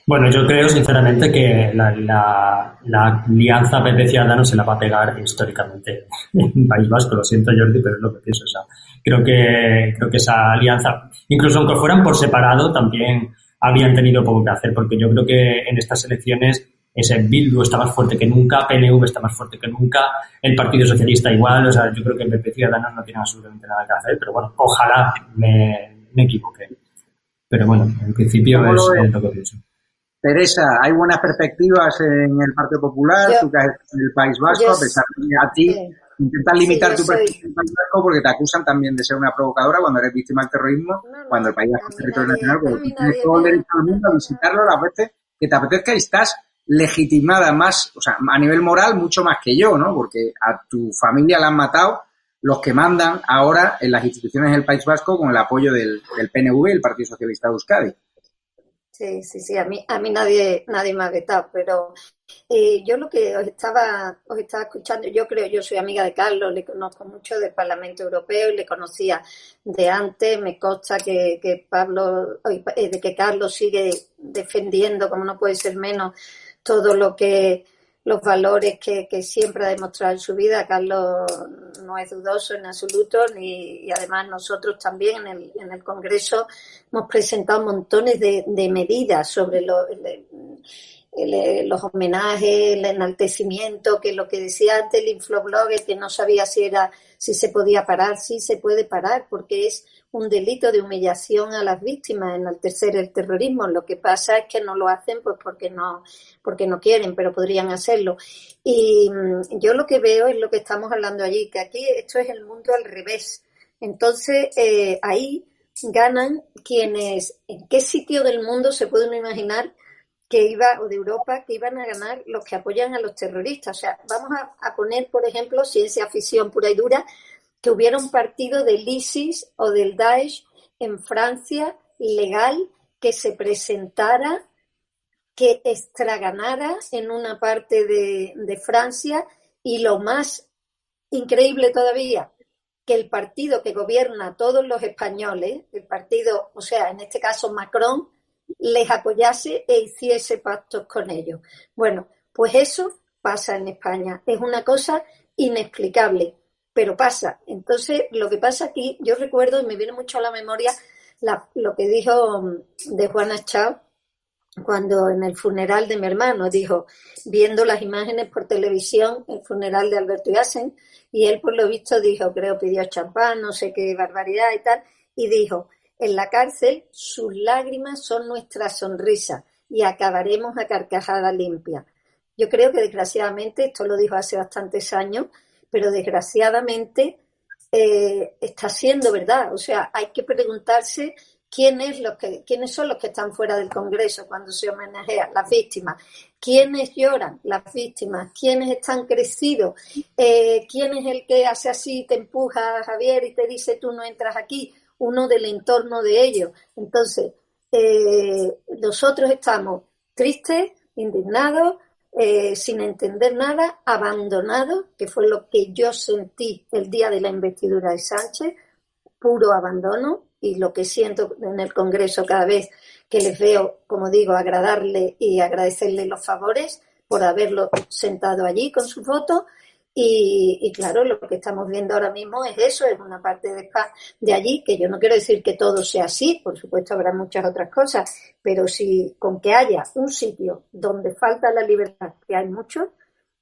Bueno, yo creo sinceramente que la, la, la alianza PP Ciudadanos se la va a pegar históricamente en País Vasco. Lo siento, Jordi, pero es lo que pienso. O sea, creo que, creo que esa alianza, incluso aunque fueran por separado, también habían tenido poco que hacer, porque yo creo que en estas elecciones ese Bildu está más fuerte que nunca, PNV está más fuerte que nunca, el Partido Socialista igual, o sea, yo creo que el PP Ciudadanos no tiene absolutamente nada que hacer, pero bueno, ojalá me, me equivoque. Pero bueno, en principio es, lo, es lo que pienso. Teresa, ¿hay buenas perspectivas en el Partido Popular? Yo, Tú que en el País Vasco, yo, a pesar de que a ti sí. intentan limitar tu soy- perfil en el País Vasco porque te acusan también de ser una provocadora cuando eres víctima del terrorismo, cuando el País Vasco es territorio nadie- nacional, porque tienes todo el derecho del mundo a visitarlo las veces que te apetezca y estás legitimada más, o sea, a nivel moral mucho más que yo, ¿no? Porque a tu familia la han matado los que mandan ahora en las instituciones del País Vasco con el apoyo del, PNV el Partido Socialista de Euskadi. Sí, sí, sí, a mí, a mí nadie, nadie me ha vetado, pero eh, yo lo que os estaba, os estaba escuchando, yo creo, yo soy amiga de Carlos, le conozco mucho del Parlamento Europeo y le conocía de antes, me consta que, que Pablo, eh, de que Carlos sigue defendiendo, como no puede ser menos, todo lo que los valores que, que siempre ha demostrado en su vida. Carlos no es dudoso en absoluto ni, y además nosotros también en el, en el Congreso hemos presentado montones de, de medidas sobre lo- el- los homenajes, el enaltecimiento, que lo que decía antes el infloblogger, que no sabía si era, si se podía parar, sí se puede parar, porque es un delito de humillación a las víctimas, enaltecer el terrorismo. Lo que pasa es que no lo hacen pues porque no, porque no quieren, pero podrían hacerlo. Y mm, yo lo que veo es lo que estamos hablando allí, que aquí esto es el mundo al revés. Entonces, eh, ahí ganan quienes, ¿en qué sitio del mundo se pueden imaginar que iba, o de Europa, que iban a ganar los que apoyan a los terroristas? O sea, vamos a, a poner, por ejemplo, ciencia ficción pura y dura, que hubiera un partido del ISIS o del Daesh en Francia legal que se presentara, que extraganara en una parte de, de Francia y lo más increíble todavía, que el partido que gobierna a todos los españoles, el partido, o sea, en este caso Macron, les apoyase e hiciese pactos con ellos. Bueno, pues eso pasa en España. Es una cosa inexplicable, pero pasa. Entonces, lo que pasa aquí, yo recuerdo y me viene mucho a la memoria lo que dijo mm, de Juana Chao cuando en el funeral de mi hermano dijo, viendo las imágenes por televisión, el funeral de Alberto Yassen, y él por lo visto dijo, creo pidió champán, no sé qué barbaridad y tal, y dijo, en la cárcel sus lágrimas son nuestra sonrisa y acabaremos a carcajada limpia. Yo creo que desgraciadamente, esto lo dijo hace bastantes años, pero desgraciadamente eh, está siendo verdad. O sea, hay que preguntarse quién es los que, quiénes son los que están fuera del Congreso cuando se homenajea las víctimas, quiénes lloran las víctimas, quiénes están crecidos, eh, quién es el que hace así, te empuja Javier y te dice tú no entras aquí, uno del entorno de ellos. Entonces, eh, nosotros estamos tristes, indignados, eh, sin entender nada, abandonados, que fue lo que yo sentí el día de la investidura de Sánchez, puro abandono, y lo que siento en el Congreso cada vez que les veo, como digo, agradarle y agradecerle los favores por haberlo sentado allí con su foto. Y, y claro, lo que estamos viendo ahora mismo es eso, es una parte de, de allí, que yo no quiero decir que todo sea así, por supuesto habrá muchas otras cosas, pero si con que haya un sitio donde falta la libertad, que hay mucho,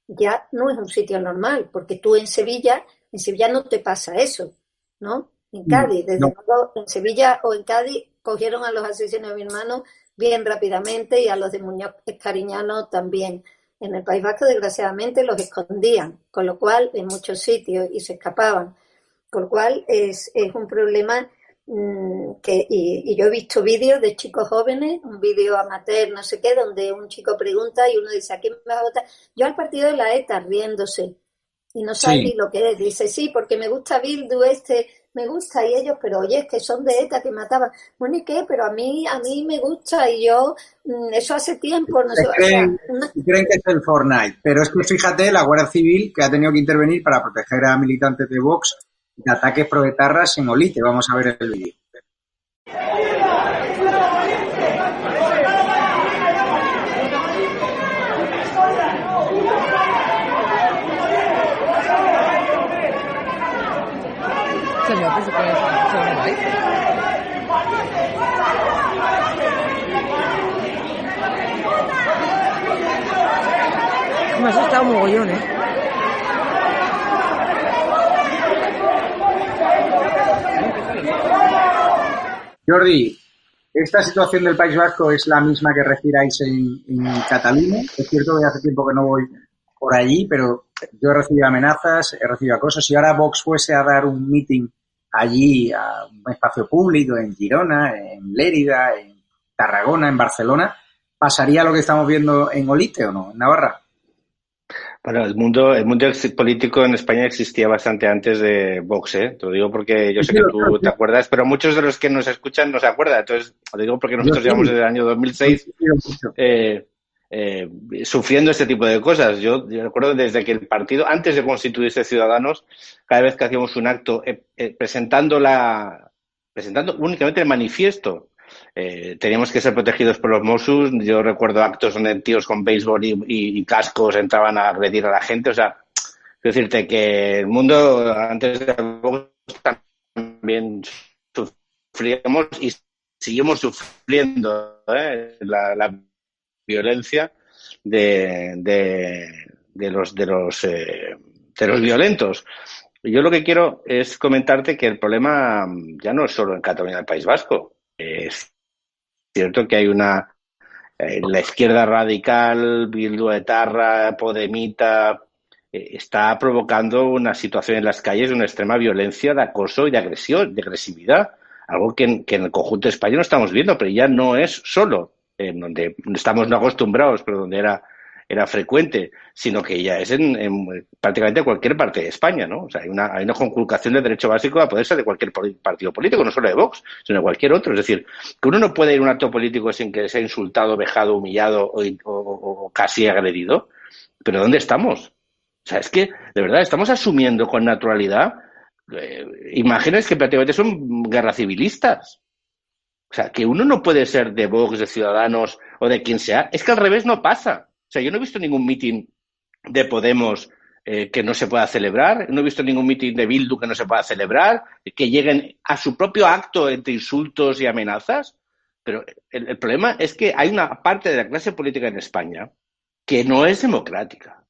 ya no es un sitio normal, porque tú en Sevilla, en Sevilla no te pasa eso, ¿no? En Cádiz, desde no. luego, en Sevilla o en Cádiz cogieron a los asesinos de mi hermano bien rápidamente y a los de Muñoz Cariñano también. En el País Vasco, desgraciadamente, los escondían, con lo cual, en muchos sitios, y se escapaban. Con lo cual, es, es un problema mm, que, y, y yo he visto vídeos de chicos jóvenes, un vídeo amateur, no sé qué, donde un chico pregunta y uno dice, ¿a quién me vas a votar? Yo al partido de la ETA, riéndose, y no sabe Sí. ni lo que es. Dice, sí, porque me gusta Bildu este, me gusta, y ellos, pero oye, es que son de ETA que mataban. Bueno, ¿y qué? Pero a mí, a mí me gusta, y yo, mm, eso hace tiempo, no sé, o sea, creen, una- creen que es el Fortnite, pero es que fíjate la Guardia Civil que ha tenido que intervenir para proteger a militantes de Vox de ataques proetarras en Olite. Vamos a ver el vídeo. Señor, que se puede hacer un like. Me ha mogollón, ¿eh? Jordi, ¿esta situación del País Vasco es la misma que respiráis en, en Cataluña? Es cierto que hace tiempo que no voy por allí, pero yo he recibido amenazas, he recibido acosos. Si ahora Vox fuese a dar un meeting allí a un espacio público en Girona, en Lérida, en Tarragona, en Barcelona, ¿pasaría lo que estamos viendo en Olite o no, en Navarra? Bueno, el mundo, el mundo político en España existía bastante antes de Vox, ¿eh? Te lo digo porque yo sé que tú te acuerdas, pero muchos de los que nos escuchan no se acuerdan. Entonces, lo digo porque nosotros llevamos desde el año 2006 eh, eh, sufriendo este tipo de cosas. Yo, yo recuerdo desde que el partido, antes de constituirse Ciudadanos, cada vez que hacíamos un acto eh, eh, presentando la, presentando únicamente el manifiesto, eh, teníamos que ser protegidos por los Mossos. Yo recuerdo actos donde tíos con béisbol y, y- cascos entraban a agredir a la gente. O sea, quiero decirte que el mundo antes de también sufríamos y seguimos sufriendo ¿eh? la, violencia de, de, los de los eh, de los violentos. Yo lo que quiero es comentarte que el problema ya no es solo en Cataluña del País Vasco. Es cierto que hay una eh, la izquierda radical, Bildu Etarra, Podemita, eh, está provocando una situación en las calles de una extrema violencia, de acoso y de agresión, de agresividad. Algo que en, que en el conjunto español no estamos viendo, pero ya no es solo en donde estamos no acostumbrados, pero donde era, era frecuente, sino que ya es en, en prácticamente cualquier parte de España, ¿no? O sea, hay una, hay una conculcación del derecho básico a poder ser de cualquier partido político, no solo de Vox, sino de cualquier otro. Es decir, que uno no puede ir a un acto político sin que sea insultado, vejado, humillado o casi agredido. Pero ¿dónde estamos? O sea, es que, de verdad, estamos asumiendo con naturalidad eh, imágenes que prácticamente son guerra civilistas. O sea, que uno no puede ser de Vox, de Ciudadanos o de quien sea. Es que al revés no pasa. O sea, yo no he visto ningún mitin de Podemos eh, que no se pueda celebrar. No he visto ningún mitin de Bildu que no se pueda celebrar. Que lleguen a su propio acto entre insultos y amenazas. Pero el, problema es que hay una parte de la clase política en España que no es democrática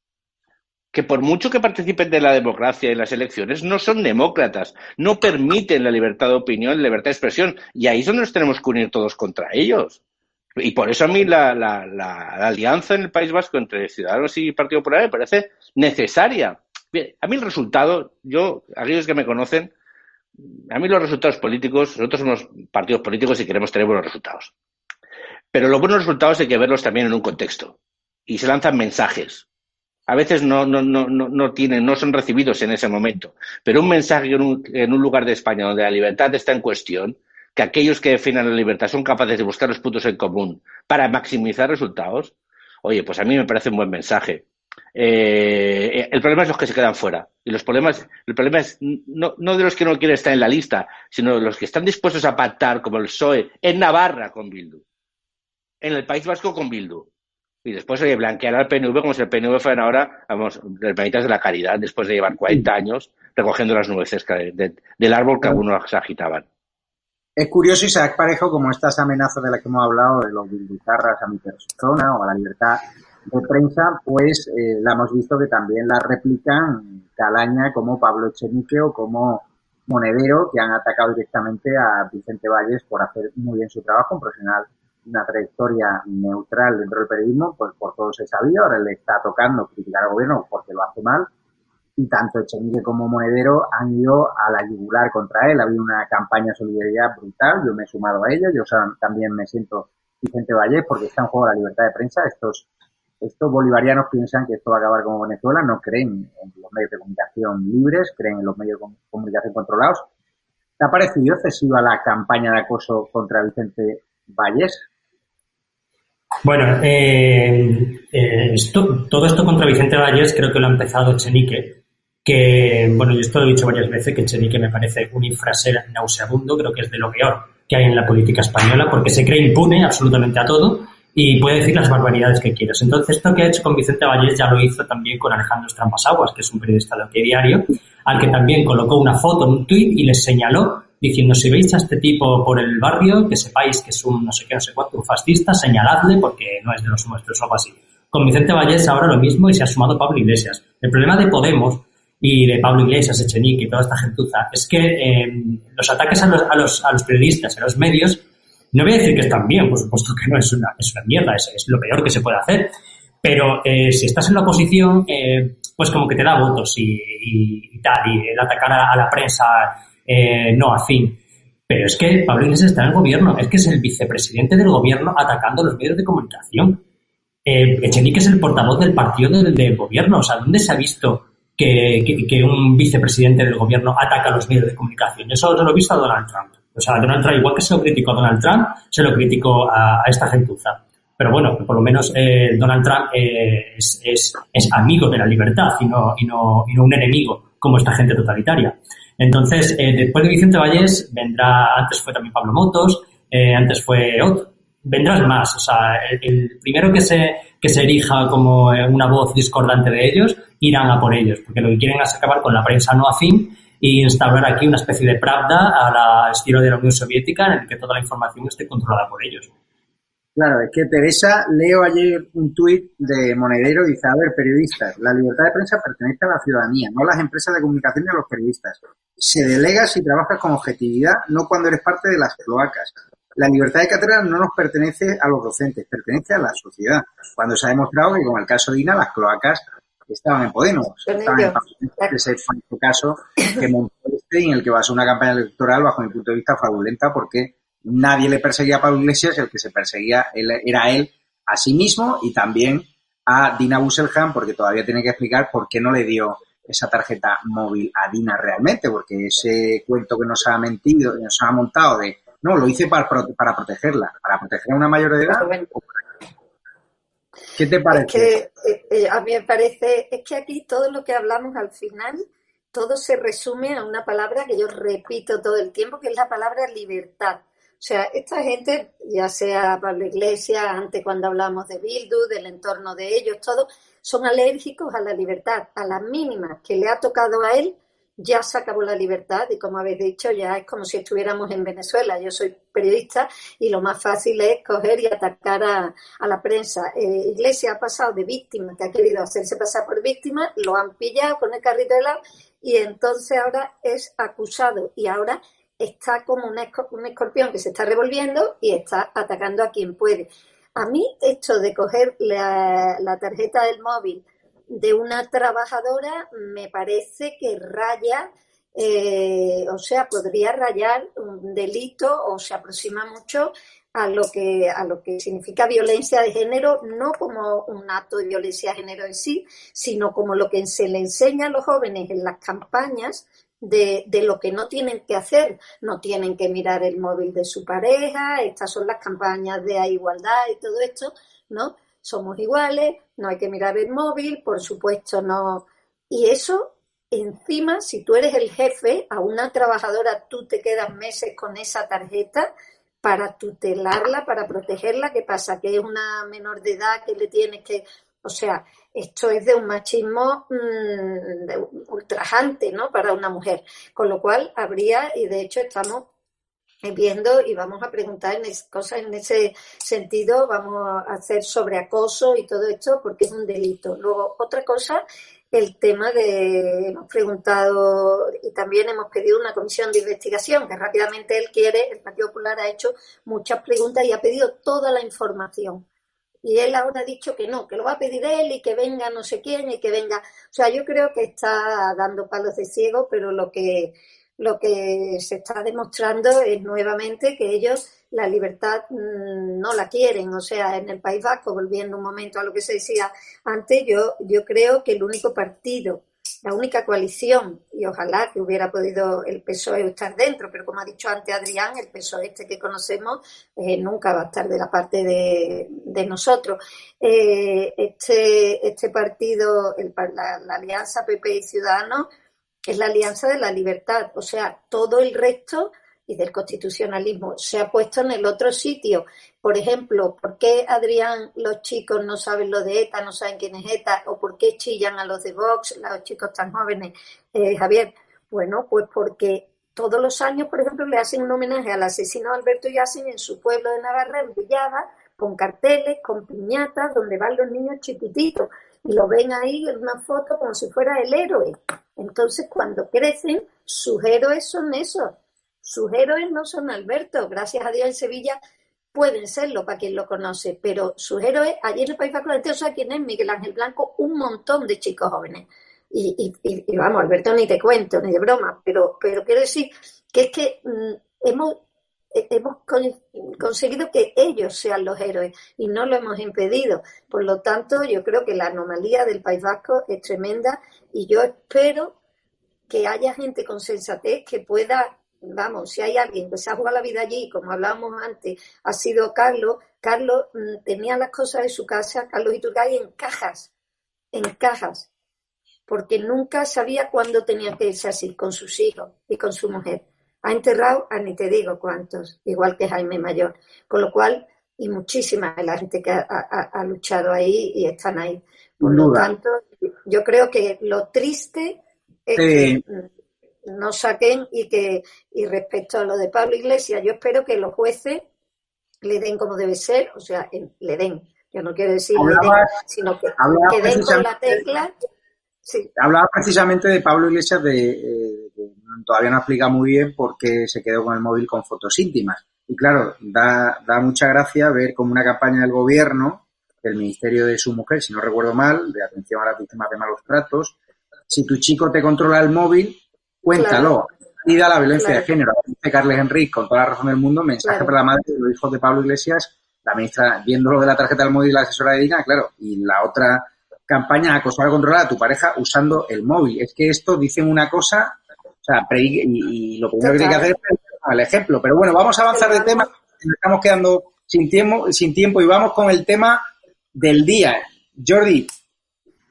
que por mucho que participen de la democracia en las elecciones, no son demócratas, no permiten la libertad de opinión, la libertad de expresión, y ahí es donde nos tenemos que unir todos contra ellos. Y por eso a mí la, la- la- la alianza en el País Vasco entre Ciudadanos y Partido Popular me parece necesaria. Bien, a mí el resultado, yo, aquellos que me conocen, a mí los resultados políticos, nosotros somos partidos políticos y queremos tener buenos resultados. Pero los buenos resultados hay que verlos también en un contexto. Y se lanzan mensajes. A veces no, no, no, no, no tienen, no son recibidos en ese momento. Pero un mensaje en un, en un lugar de España donde la libertad está en cuestión, que aquellos que defiendan la libertad son capaces de buscar los puntos en común para maximizar resultados, oye, pues a mí me parece un buen mensaje. Eh, el problema es los que se quedan fuera. Y los problemas, el problema es no, no de los que no quieren estar en la lista, sino de los que están dispuestos a pactar, como el PSOE, en Navarra con Bildu, en el País Vasco con Bildu. Y después, oye, blanquear al PNV como si el PNV fueran ahora, vamos, hermanitas de la caridad, después de llevar 40 años recogiendo las nueces que- de- del árbol que algunos agitaban. Es curioso, Isaac Parejo, como estas amenazas de las que hemos hablado, de los bildutarras a mi persona o a la libertad de prensa, pues eh, la hemos visto que también la replican Calaña como Pablo Echenique o como Monedero, que han atacado directamente a Vicente Valles por hacer muy bien su trabajo, un profesional una trayectoria neutral dentro del periodismo, pues por todo se sabía, ahora le está tocando criticar al gobierno porque lo hace mal, y tanto Echenique como Monedero han ido a la yugular contra él. Ha habido una campaña de solidaridad brutal, yo me he sumado a ello, yo también me siento Vicente Valle porque está en juego la libertad de prensa. Estos, estos bolivarianos piensan que esto va a acabar como Venezuela, no creen en los medios de comunicación libres, creen en los medios de com- comunicación controlados. ¿Te ha parecido excesiva la campaña de acoso contra Vicente Valles? Bueno, eh, eh, esto, todo esto contra Vicente Valles creo que lo ha empezado Echenique, que, bueno, yo esto lo he dicho varias veces, que Echenique me parece un infraser nauseabundo, creo que es de lo peor que hay en la política española, porque se cree impune absolutamente a todo y puede decir las barbaridades que quieras. Entonces, esto que ha hecho con Vicente Valles ya lo hizo también con Alejandro Estrampasaguas, que es un periodista de OK Diario, al que también colocó una foto en un tuit y les señaló diciendo si veis a este tipo por el barrio, que sepáis que es un no sé qué, no sé cuánto, un fascista, señaladle porque no es de los nuestros o algo así. Con Vicente Valles ahora lo mismo y se ha sumado Pablo Iglesias. El problema de Podemos y de Pablo Iglesias, Echenique y toda esta gentuza es que eh, los ataques a los, a, los, a los periodistas, a los medios, no voy a decir que están bien, por supuesto que no, es una, es una mierda, es, es lo peor que se puede hacer, pero eh, si estás en la oposición, eh, pues como que te da votos y, tal, y el atacar a, la prensa eh, no afín. Pero es que Pablo Iglesias está en el gobierno, es que es el vicepresidente del gobierno atacando a los medios de comunicación. Echenique es el portavoz del partido del, del gobierno. O sea, ¿dónde se ha visto que, que- que un vicepresidente del gobierno ataca a los medios de comunicación? Yo solo lo he visto a Donald Trump. O sea, Donald Trump, igual que se lo criticó a Donald Trump, se lo criticó a, a esta gentuza. Pero bueno, por lo menos eh, Donald Trump eh, es, es- es amigo de la libertad y no, y, no, y no un enemigo como esta gente totalitaria. Entonces, eh, después de Vicente Vallés vendrá, antes fue también Pablo Motos, eh, antes fue otro, vendrán más. O sea, el, el primero que se, que se erija como eh, una voz discordante de ellos, irán a por ellos, porque lo que quieren es acabar con la prensa no afín y instaurar aquí una especie de pravda a la estilo de la Unión Soviética en el que toda la información esté controlada por ellos. Claro, es que Teresa, leo ayer un tuit de Monedero, dice, a ver, periodistas, la libertad de prensa pertenece a la ciudadanía, no a las empresas de comunicación ni a los periodistas. Se delega si trabajas con objetividad, no cuando eres parte de las cloacas. La libertad de cátedra no nos pertenece a los docentes, pertenece a la sociedad. Cuando se ha demostrado que, como el caso de INA, las cloacas estaban en Podemos, estaban en. Podemos, ese fue el caso que montó este y en el que basó una campaña electoral, bajo mi punto de vista, fraudulenta, porque nadie le perseguía a Pablo Iglesias, el que se perseguía él- era él a sí mismo y también a Dina Busselham, porque todavía tiene que explicar por qué no le dio esa tarjeta móvil a Dina realmente, porque ese cuento que nos ha mentido, nos ha montado de, no, lo hice para, prote- para protegerla, para proteger a una mayor de edad. ¿o para qué? ¿Qué te parece? que eh, eh, a mí me parece, es que aquí todo lo que hablamos al final, todo se resume a una palabra que yo repito todo el tiempo, que es la palabra libertad. O sea, esta gente, ya sea Pablo Iglesias, antes cuando hablamos de Bildu, del entorno de ellos, todo, son alérgicos a la libertad, a las mínimas que le ha tocado a él, ya se acabó la libertad y como habéis dicho, ya es como si estuviéramos en Venezuela. Yo soy periodista y lo más fácil es coger y atacar a, a la prensa. Eh, Iglesia ha pasado de víctima, que ha querido hacerse pasar por víctima, lo han pillado con el carrito de lado y entonces ahora es acusado y ahora está como un, un escorpión que se está revolviendo y está atacando a quien puede. A mí esto de coger la, la tarjeta del móvil de una trabajadora me parece que raya, eh, o sea, podría rayar un delito o se aproxima mucho a lo que a lo que significa violencia de género, no como un acto de violencia de género en sí, sino como lo que se le enseña a los jóvenes en las campañas de, de lo que no tienen que hacer. No tienen que mirar el móvil de su pareja, estas son las campañas de igualdad y todo esto, ¿no? Somos iguales, no hay que mirar el móvil, por supuesto no. Y eso, encima, si tú eres el jefe, a una trabajadora tú te quedas meses con esa tarjeta para tutelarla, para protegerla. ¿Qué pasa? Que es una menor de edad que le tienes que. O sea, esto es de un machismo mm, ultrajante, ¿no? Para una mujer. Con lo cual, habría, y de hecho estamos viendo y vamos a preguntar en es- cosas en ese sentido, vamos a hacer sobre acoso y todo esto porque es un delito. Luego, otra cosa, el tema de, hemos preguntado y también hemos pedido una comisión de investigación que rápidamente él quiere, el Partido Popular ha hecho muchas preguntas y ha pedido toda la información. Y él ahora ha dicho que no, que lo va a pedir él y que venga no sé quién y que venga. O sea, yo creo que está dando palos de ciego, pero lo que, lo que se está demostrando es nuevamente que ellos la libertad mm, no la quieren. O sea, en el País Vasco, volviendo un momento a lo que se decía antes, yo, yo creo que el único partido, la única coalición, y ojalá que hubiera podido el PSOE estar dentro, pero como ha dicho antes Adrián, el PSOE este que conocemos eh, nunca va a estar de la parte de, nosotros. Eh, este, este partido, el la, la alianza PP y Ciudadanos, es la alianza de la libertad, o sea, todo el resto y del constitucionalismo se ha puesto en el otro sitio. Por ejemplo, ¿por qué Adrián los chicos no saben lo de ETA, no saben quién es ETA? ¿O por qué chillan a los de Vox, los chicos tan jóvenes? Eh, Javier, bueno, pues porque todos los años, por ejemplo, le hacen un homenaje al asesino Alberto Yacen en su pueblo de Navarra, en Villada, con carteles, con piñatas, donde van los niños chiquititos y lo ven ahí en una foto como si fuera el héroe. Entonces, cuando crecen, sus héroes son esos. Sus héroes no son Alberto. Gracias a Dios en Sevilla pueden serlo para quien lo conoce, pero sus héroes, allí en el País Vasco, sabe quién es Miguel Ángel Blanco, un montón de chicos jóvenes. y, y, y, vamos, Alberto, ni te cuento, ni de broma, pero, pero quiero decir que es que mm, hemos, hemos con- conseguido que ellos sean los héroes y no lo hemos impedido. Por lo tanto, yo creo que la anomalía del País Vasco es tremenda y yo espero que haya gente con sensatez que pueda, vamos, si hay alguien que se ha jugado la vida allí, como hablábamos antes, ha sido Carlos. Carlos mm, tenía las cosas de su casa, Carlos Iturgay, en cajas, en cajas porque nunca sabía cuándo tenía que irse así, con sus hijos y con su mujer. Ha enterrado a ni te digo cuántos, igual que Jaime Mayor. Con lo cual, y muchísima de la gente que ha, ha- ha luchado ahí y están ahí. Por lo tanto, yo creo que lo triste es que no saquen y que, y respecto a lo de Pablo Iglesias, yo espero que los jueces le den como debe ser, o sea, le den. Yo no quiero decir le den, sino que, den con la tecla. Sí. Hablaba precisamente de Pablo Iglesias, de, eh, que todavía no explica muy bien por qué se quedó con el móvil con fotos íntimas. Y claro, da, da mucha gracia ver como una campaña del gobierno, del Ministerio de su mujer, si no recuerdo mal, de atención a las víctimas de malos tratos, si tu chico te controla el móvil, cuéntalo. Y da la violencia Claro. de género. Dice Carles Enrique, con toda la razón del mundo, mensaje Claro. para la madre de los hijos de Pablo Iglesias, la ministra, viendo lo de la tarjeta del móvil y la asesora de Dina, claro, y la otra campaña, acosar o controlar a tu pareja usando el móvil. Es que esto dicen una cosa, o sea, pre- y, y lo primero que tiene que hacer es el ejemplo. Pero bueno, vamos a avanzar de tema, nos estamos quedando sin tiempo, sin tiempo y vamos con el tema del día. Jordi,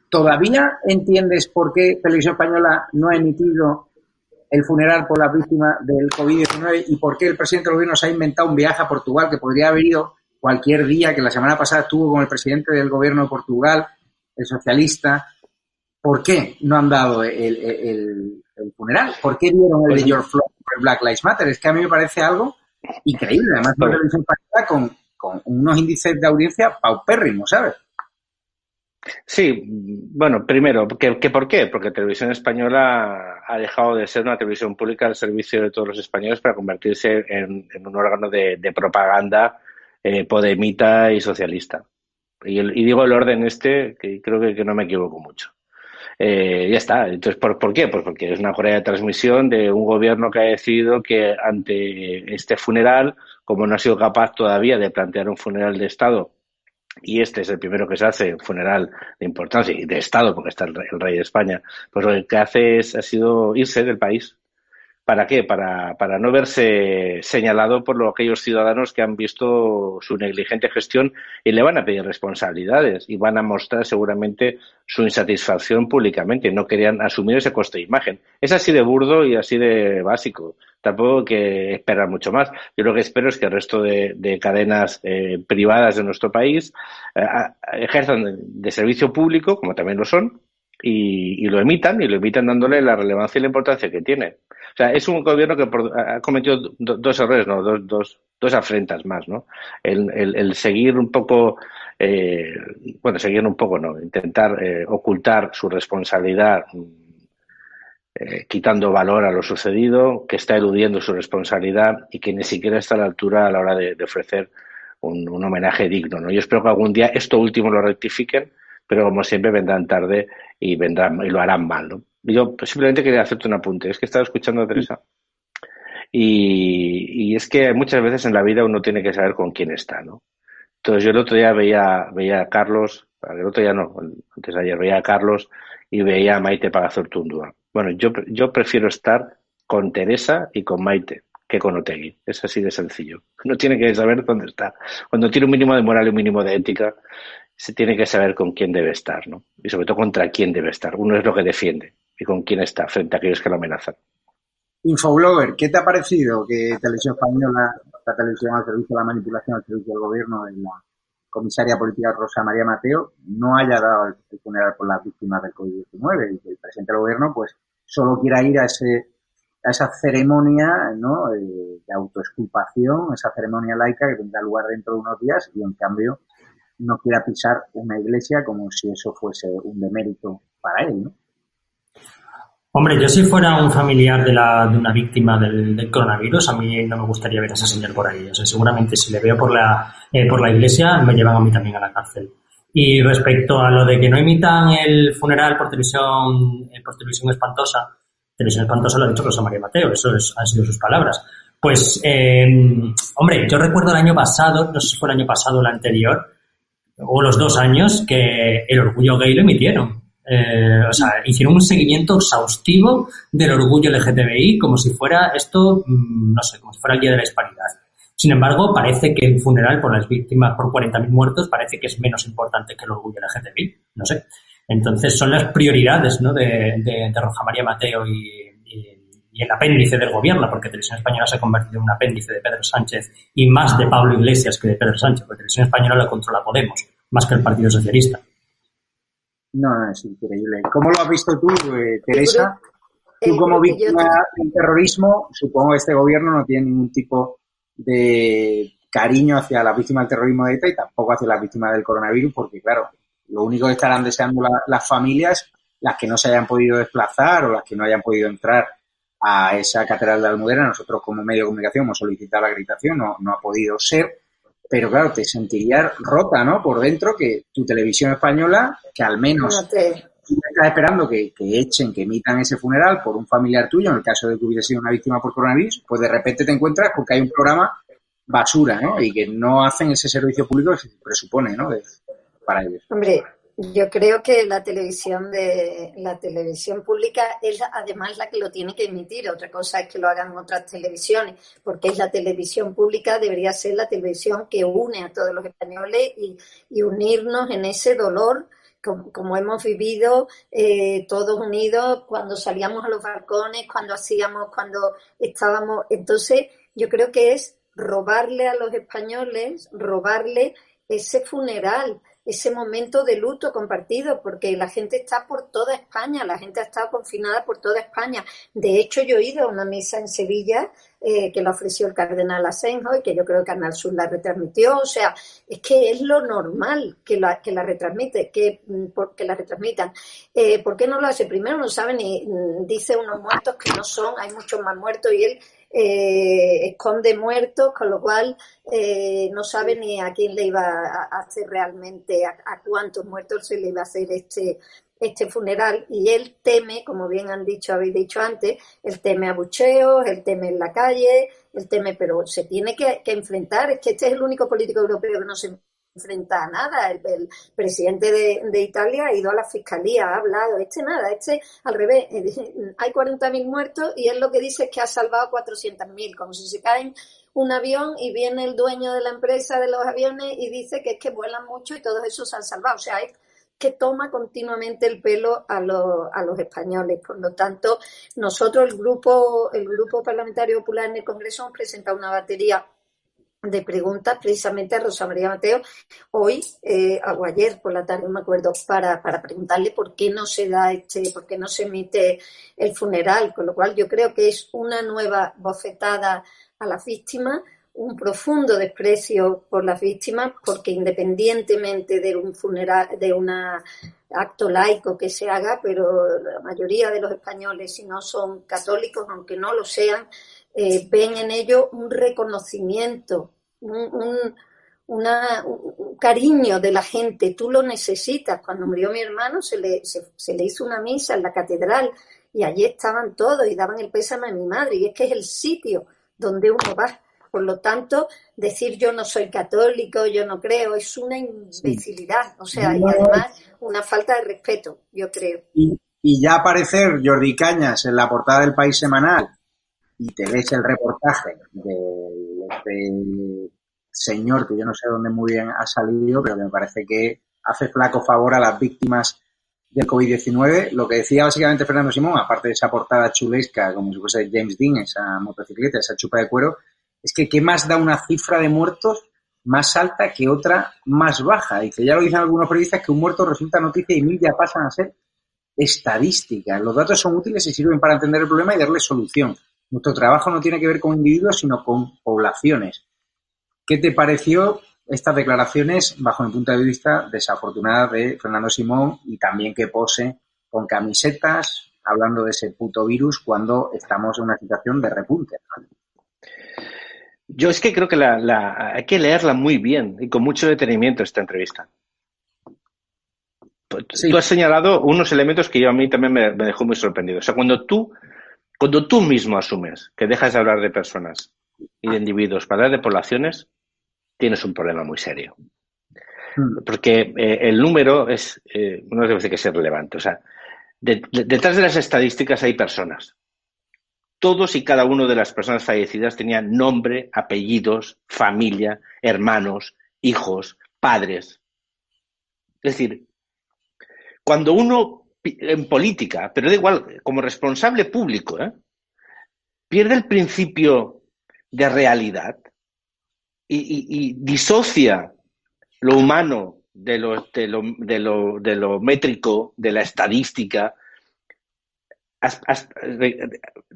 ¿todavía entiendes por qué Televisión Española no ha emitido el funeral por las víctimas del COVID-19 y por qué el presidente del gobierno se ha inventado un viaje a Portugal que podría haber ido cualquier día, que la semana pasada estuvo con el presidente del gobierno de Portugal, el socialista. ¿Por qué no han dado el, el- funeral? ¿Por qué dieron el de George Floyd por el Black Lives Matter? Es que a mí me parece algo increíble. Además, una televisión española con, con unos índices de audiencia paupérrimos, ¿sabes? Sí, bueno, primero, ¿que, que por qué? Porque Televisión Española ha dejado de ser una televisión pública al servicio de todos los españoles para convertirse en, en un órgano de, de propaganda eh, podemita y socialista. Y, el- y digo el orden este, que creo que, que no me equivoco mucho. Eh, ya está. Entonces, ¿por, ¿por qué? Pues porque es una correa de transmisión de un gobierno que ha decidido que ante este funeral, como no ha sido capaz todavía de plantear un funeral de Estado y este es el primero que se hace, un funeral de importancia y de Estado, porque está el rey, el rey de España, pues lo que hace es, ha sido irse del país. ¿Para qué? Para, para no verse señalado por lo- aquellos ciudadanos que han visto su negligente gestión y le van a pedir responsabilidades y van a mostrar seguramente su insatisfacción públicamente. No querían asumir ese coste de imagen. Es así de burdo y así de básico. Tampoco que esperar mucho más. Yo lo que espero es que el resto de, de cadenas eh, privadas de nuestro país eh, ejerzan de servicio público, como también lo son, y, y lo emitan, y lo emitan dándole la relevancia y la importancia que tiene. O sea, es un gobierno que por- ha cometido do- dos errores, ¿no? Dos, dos, dos afrentas más, ¿no? El, el- el seguir un poco, eh, bueno, seguir un poco, ¿no? Intentar eh, ocultar su responsabilidad eh, quitando valor a lo sucedido, que está eludiendo su responsabilidad y que ni siquiera está a la altura a la hora de, de ofrecer un, un homenaje digno. ¿no? Yo espero que algún día esto último lo rectifiquen, pero como siempre vendrán tarde y vendrán y lo harán mal. ¿no? Yo simplemente quería hacerte un apunte. Es que estaba escuchando a Teresa y, y es que muchas veces en la vida uno tiene que saber con quién está, ¿no? Entonces yo el otro día veía, veía a Carlos, el otro día no, antes de ayer veía a Carlos y veía a Maite Pagazortundúa. Bueno, yo, yo prefiero estar con Teresa y con Maite que con Otegui. Es así de sencillo. Uno tiene que saber dónde está. Cuando tiene un mínimo de moral y un mínimo de ética, se tiene que saber con quién debe estar, ¿no? Y sobre todo contra quién debe estar. Uno es lo que defiende y con quién está frente a aquellos que lo amenazan. Infoblogger, ¿qué te ha parecido que Televisión Española, esta televisión al servicio de la manipulación, al servicio del gobierno de la comisaria política Rosa María Mateo, no haya dado el funeral por las víctimas del COVID-19 y que el presidente del gobierno pues solo quiera ir a ese a esa ceremonia ¿no? Eh, de autoexculpación, esa ceremonia laica que tendrá lugar dentro de unos días y en cambio no quiera pisar una iglesia como si eso fuese un demérito para él, ¿no? Hombre, yo si fuera un familiar de, la, de una víctima del, del coronavirus, a mí no me gustaría ver a esa señora por ahí. O sea, seguramente si le veo por la, eh, por la iglesia, me llevan a mí también a la cárcel. Y respecto a lo de que no imitan el funeral por televisión, eh, por televisión espantosa, televisión espantosa lo ha dicho Rosa María Mateo, eso es- han sido sus palabras. Pues, eh, hombre, yo recuerdo el año pasado, no sé si fue el año pasado o el anterior, o los dos años, que el orgullo gay lo emitieron. Eh, o sea, hicieron un seguimiento exhaustivo del orgullo LGTBI como si fuera esto, mm, no sé, como si fuera el Día de la Hispanidad. Sin embargo, parece que el funeral por las víctimas, por 40.000 muertos, parece que es menos importante que el orgullo LGTBI. No sé. Entonces, son las prioridades ¿no? de, de, de Roja María Mateo y, y- y el apéndice del gobierno, porque Televisión Española se ha convertido en un apéndice de Pedro Sánchez y más de Pablo Iglesias que de Pedro Sánchez, porque Televisión Española lo controla Podemos, más que el Partido Socialista. No, no, es increíble. ¿Cómo lo has visto tú, eh, Teresa? Tú Eh, como yo víctima del terrorismo, supongo que este gobierno no tiene ningún tipo de cariño hacia las víctimas del terrorismo de ETA y tampoco hacia las víctimas del coronavirus, porque claro, lo único que estarán deseando la- las familias, las que no se hayan podido desplazar o las que no hayan podido entrar a esa catedral de Almudena, nosotros como medio de comunicación hemos solicitado la acreditación, no, no ha podido ser, pero claro, te sentirías rota, ¿no? Por dentro que tu televisión española, que al menos No te- tú estás esperando que, que echen, que emitan ese funeral por un familiar tuyo, en el caso de que hubiese sido una víctima por coronavirus, pues de repente te encuentras con que hay un programa basura, ¿no? Y que no hacen ese servicio público que se presupone, ¿no? De- para ellos. Hombre, yo creo que la televisión de la televisión pública es además la que lo tiene que emitir. Otra cosa es que lo hagan otras televisiones, porque es la televisión pública debería ser la televisión que une a todos los españoles y, y unirnos en ese dolor. Como, como hemos vivido eh, todos unidos cuando salíamos a los balcones, cuando hacíamos, cuando estábamos. Entonces, yo creo que es robarle a los españoles, robarle ese funeral, ese momento de luto compartido, porque la gente está por toda España, la gente ha estado confinada por toda España. De hecho, yo he ido a una misa en Sevilla eh, que la ofreció el cardenal Asenjo y que yo creo que Canal Sur la retransmitió. O sea, es que es lo normal que la, que la retransmite, que, mm, que la retransmitan. Eh, ¿Por qué no lo hace? Primero no sabe ni, mm, dice unos muertos que no son, hay muchos más muertos y él eh, esconde muertos, con lo cual eh, no sabe ni a quién le iba a hacer realmente, a, a cuántos muertos se le iba a hacer este, este funeral. Y él teme, como bien han dicho, habéis dicho antes, él teme abucheos, él teme en la calle, él teme, pero se tiene que, que enfrentar. Es que este es el único político europeo que no se enfrenta a nada. El, presidente de, Italia ha ido a la fiscalía, ha hablado. Este nada, este al revés. eh, Hay 40.000 muertos y él lo que dice es que ha salvado 400.000, como si se caen un avión y viene el dueño de la empresa de los aviones y dice que es que vuelan mucho y todos esos se han salvado. O sea, es que toma continuamente el pelo a los, a los españoles. Por lo tanto, nosotros, el grupo, el grupo parlamentario popular en el Congreso, hemos presentado una batería de preguntas precisamente a Rosa María Mateo hoy eh, o ayer por la tarde, no me acuerdo, para, para preguntarle por qué no se da este, por qué no se emite el funeral, con lo cual yo creo que es una nueva bofetada a las víctimas, un profundo desprecio por las víctimas, porque independientemente de un funeral, de un acto laico que se haga, pero la mayoría de los españoles, si no son católicos, aunque no lo sean, eh, ven en ello un reconocimiento, un, un, una, un, cariño de la gente. Tú lo necesitas. Cuando murió mi hermano se le, se, se le hizo una misa en la catedral y allí estaban todos y daban el pésame a mi madre. Y es que es el sitio donde uno va. Por lo tanto, decir yo no soy católico, yo no creo, es una imbecilidad. O sea, y además una falta de respeto, yo creo. Y, y ya aparecer Jordi Cañas en la portada del País Semanal y te ves el reportaje de este señor que yo no sé dónde muy bien ha salido, pero que me parece que hace flaco favor a las víctimas del COVID-19. Lo que decía básicamente Fernando Simón, aparte de esa portada chulesca, como si fuese James Dean, esa motocicleta, esa chupa de cuero, es que ¿qué más da una cifra de muertos más alta que otra más baja? Y que ya lo dicen algunos periodistas que un muerto resulta noticia y mil ya pasan a ser estadísticas. Los datos son útiles y sirven para entender el problema y darle solución. Nuestro trabajo no tiene que ver con individuos, sino con poblaciones. ¿Qué te pareció estas declaraciones, bajo mi punto de vista, desafortunadas de Fernando Simón y también que pose con camisetas hablando de ese puto virus cuando estamos en una situación de repunte? Yo es que creo que la, la, hay que leerla muy bien y con mucho detenimiento esta entrevista. tú has señalado unos elementos que yo a mí también me, me dejó muy sorprendido. O sea, cuando tú, cuando tú mismo asumes que dejas de hablar de personas y de individuos para hablar de poblaciones, tienes un problema muy serio. Porque eh, el número es, eh, no debe que ser relevante. O sea, de- de- detrás de las estadísticas hay personas. Todos y cada uno de las personas fallecidas tenían nombre, apellidos, familia, hermanos, hijos, padres. Es decir, cuando uno en política, pero da igual, como responsable público, ¿eh? pierde el principio de realidad y, disocia lo humano de lo, de, lo, de, lo, métrico, de la estadística,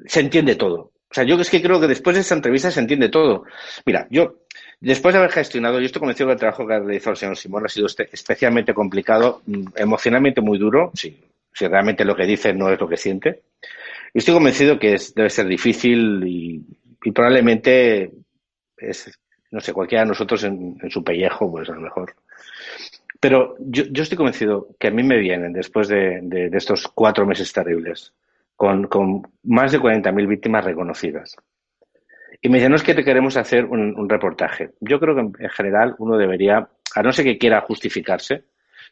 se entiende todo. O sea, yo es que creo que después de esta entrevista se entiende todo. Mira, yo, después de haber gestionado, yo estoy convencido que el trabajo que ha realizado el señor Simón ha sido este- especialmente complicado, mm, emocionalmente muy duro, si, si realmente lo que dice no es lo que siente. Y estoy convencido que es- debe ser difícil y, probablemente es, no sé, cualquiera de nosotros en, su pellejo, pues a lo mejor. Pero yo, yo estoy convencido que a mí me vienen, después de, de- de estos cuatro meses terribles, con, con más de 40.000 víctimas reconocidas. Y me dicen, no es que te queremos hacer un, un reportaje. Yo creo que en, en general uno debería, a no ser que quiera justificarse,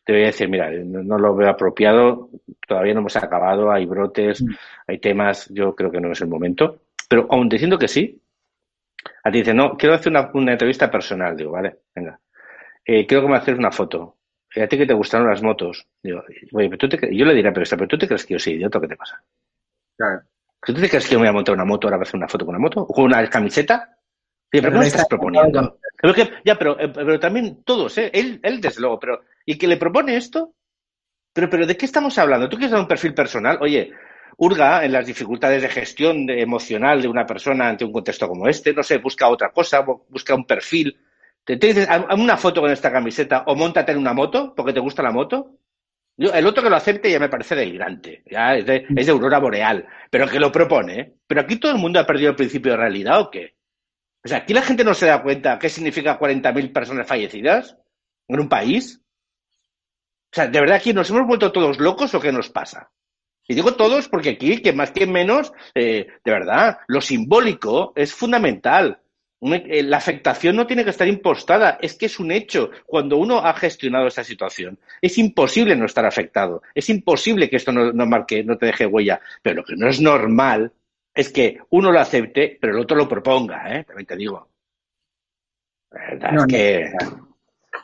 debería decir, mira, no, no lo veo apropiado, todavía no hemos acabado, hay brotes, hay temas, yo creo que no es el momento. Pero aun diciendo que sí, a ti dicen, no, quiero hacer una, una entrevista personal. Digo, vale, venga. Eh, quiero que me haces una foto. Eh, ¿A ti que te gustaron las motos? Digo, oye, pero tú te yo le diré, pero, pero tú te crees que yo soy idiota, ¿qué te pasa? Claro. ¿Tú te crees que yo me voy a montar una moto ahora para hacer una foto con una moto? ¿O con una camiseta? Oye, pero ¿qué me estás proponiendo? Pero que- ya, pero, eh, pero también todos, ¿eh? Él, él desde luego, pero ¿y que le propone esto? Pero, pero ¿de qué estamos hablando? ¿Tú quieres dar un perfil personal? Oye, hurga en las dificultades de gestión emocional de una persona ante un contexto como este, no sé, busca otra cosa, bu- busca un perfil. Te, dices, "Haz- una foto con esta camiseta o montate en una moto porque te gusta la moto. Yo, el otro que lo acepte ya me parece delirante, ya es de, es de aurora boreal, pero que lo propone. ¿eh? Pero aquí todo el mundo ha perdido el principio de realidad o qué? O sea, aquí la gente no se da cuenta qué significa 40.000 personas fallecidas en un país. O sea, ¿de verdad aquí nos hemos vuelto todos locos o qué nos pasa? Y digo todos porque aquí, que más que menos, eh, de verdad, lo simbólico es fundamental. Un- eh, La afectación no tiene que estar impostada, es que es un hecho. Cuando uno ha gestionado esta situación, es imposible no estar afectado, es imposible que esto no, no marque, no te deje huella. Pero lo que no es normal es que uno lo acepte, pero el otro lo proponga, ¿eh? También te digo. La verdad No, es no, que...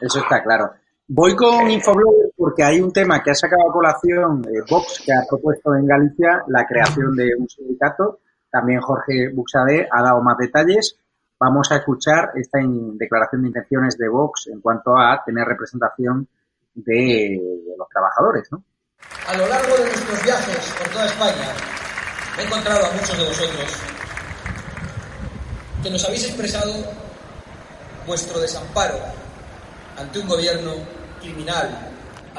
Eso está claro. Voy con Infoblogger porque hay un tema que ha sacado a colación eh, Vox, que ha propuesto en Galicia la creación de un sindicato. También Jorge Buxade ha dado más detalles. Vamos a escuchar esta declaración de intenciones de Vox en cuanto a tener representación de, los trabajadores. A lo largo de nuestros viajes por toda España, he encontrado a muchos de vosotros que nos habéis expresado vuestro desamparo ante un gobierno criminal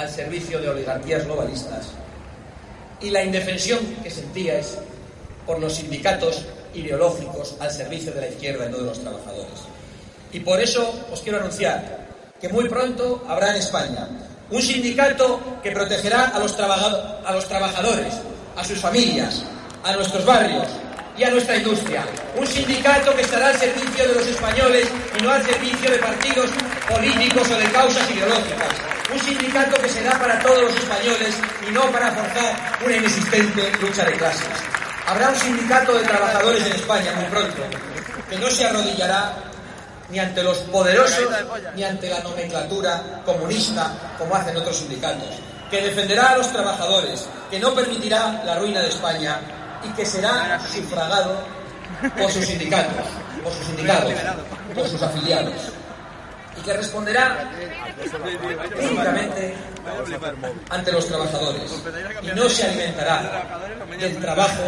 al servicio de oligarquías globalistas y la indefensión que sentíais por los sindicatos ideológicos al servicio de la izquierda y no de los trabajadores. Y por eso os quiero anunciar que muy pronto habrá en España un sindicato que protegerá a los, trabajadores, a sus familias, a nuestros barrios y a nuestra industria. Un sindicato que estará al servicio de los españoles y no al servicio de partidos políticos o de causas ideológicas. Un sindicato que será para todos los españoles y no para forzar una inexistente lucha de clases. Habrá un sindicato de trabajadores en España muy pronto que no se arrodillará ni ante los poderosos ni ante la nomenclatura comunista como hacen otros sindicatos, que defenderá a los trabajadores, que no permitirá la ruina de España y que será sufragado por sus sindicatos, por sus sindicatos, por sus afiliados y que responderá únicamente ante los trabajadores y no se alimentará del trabajo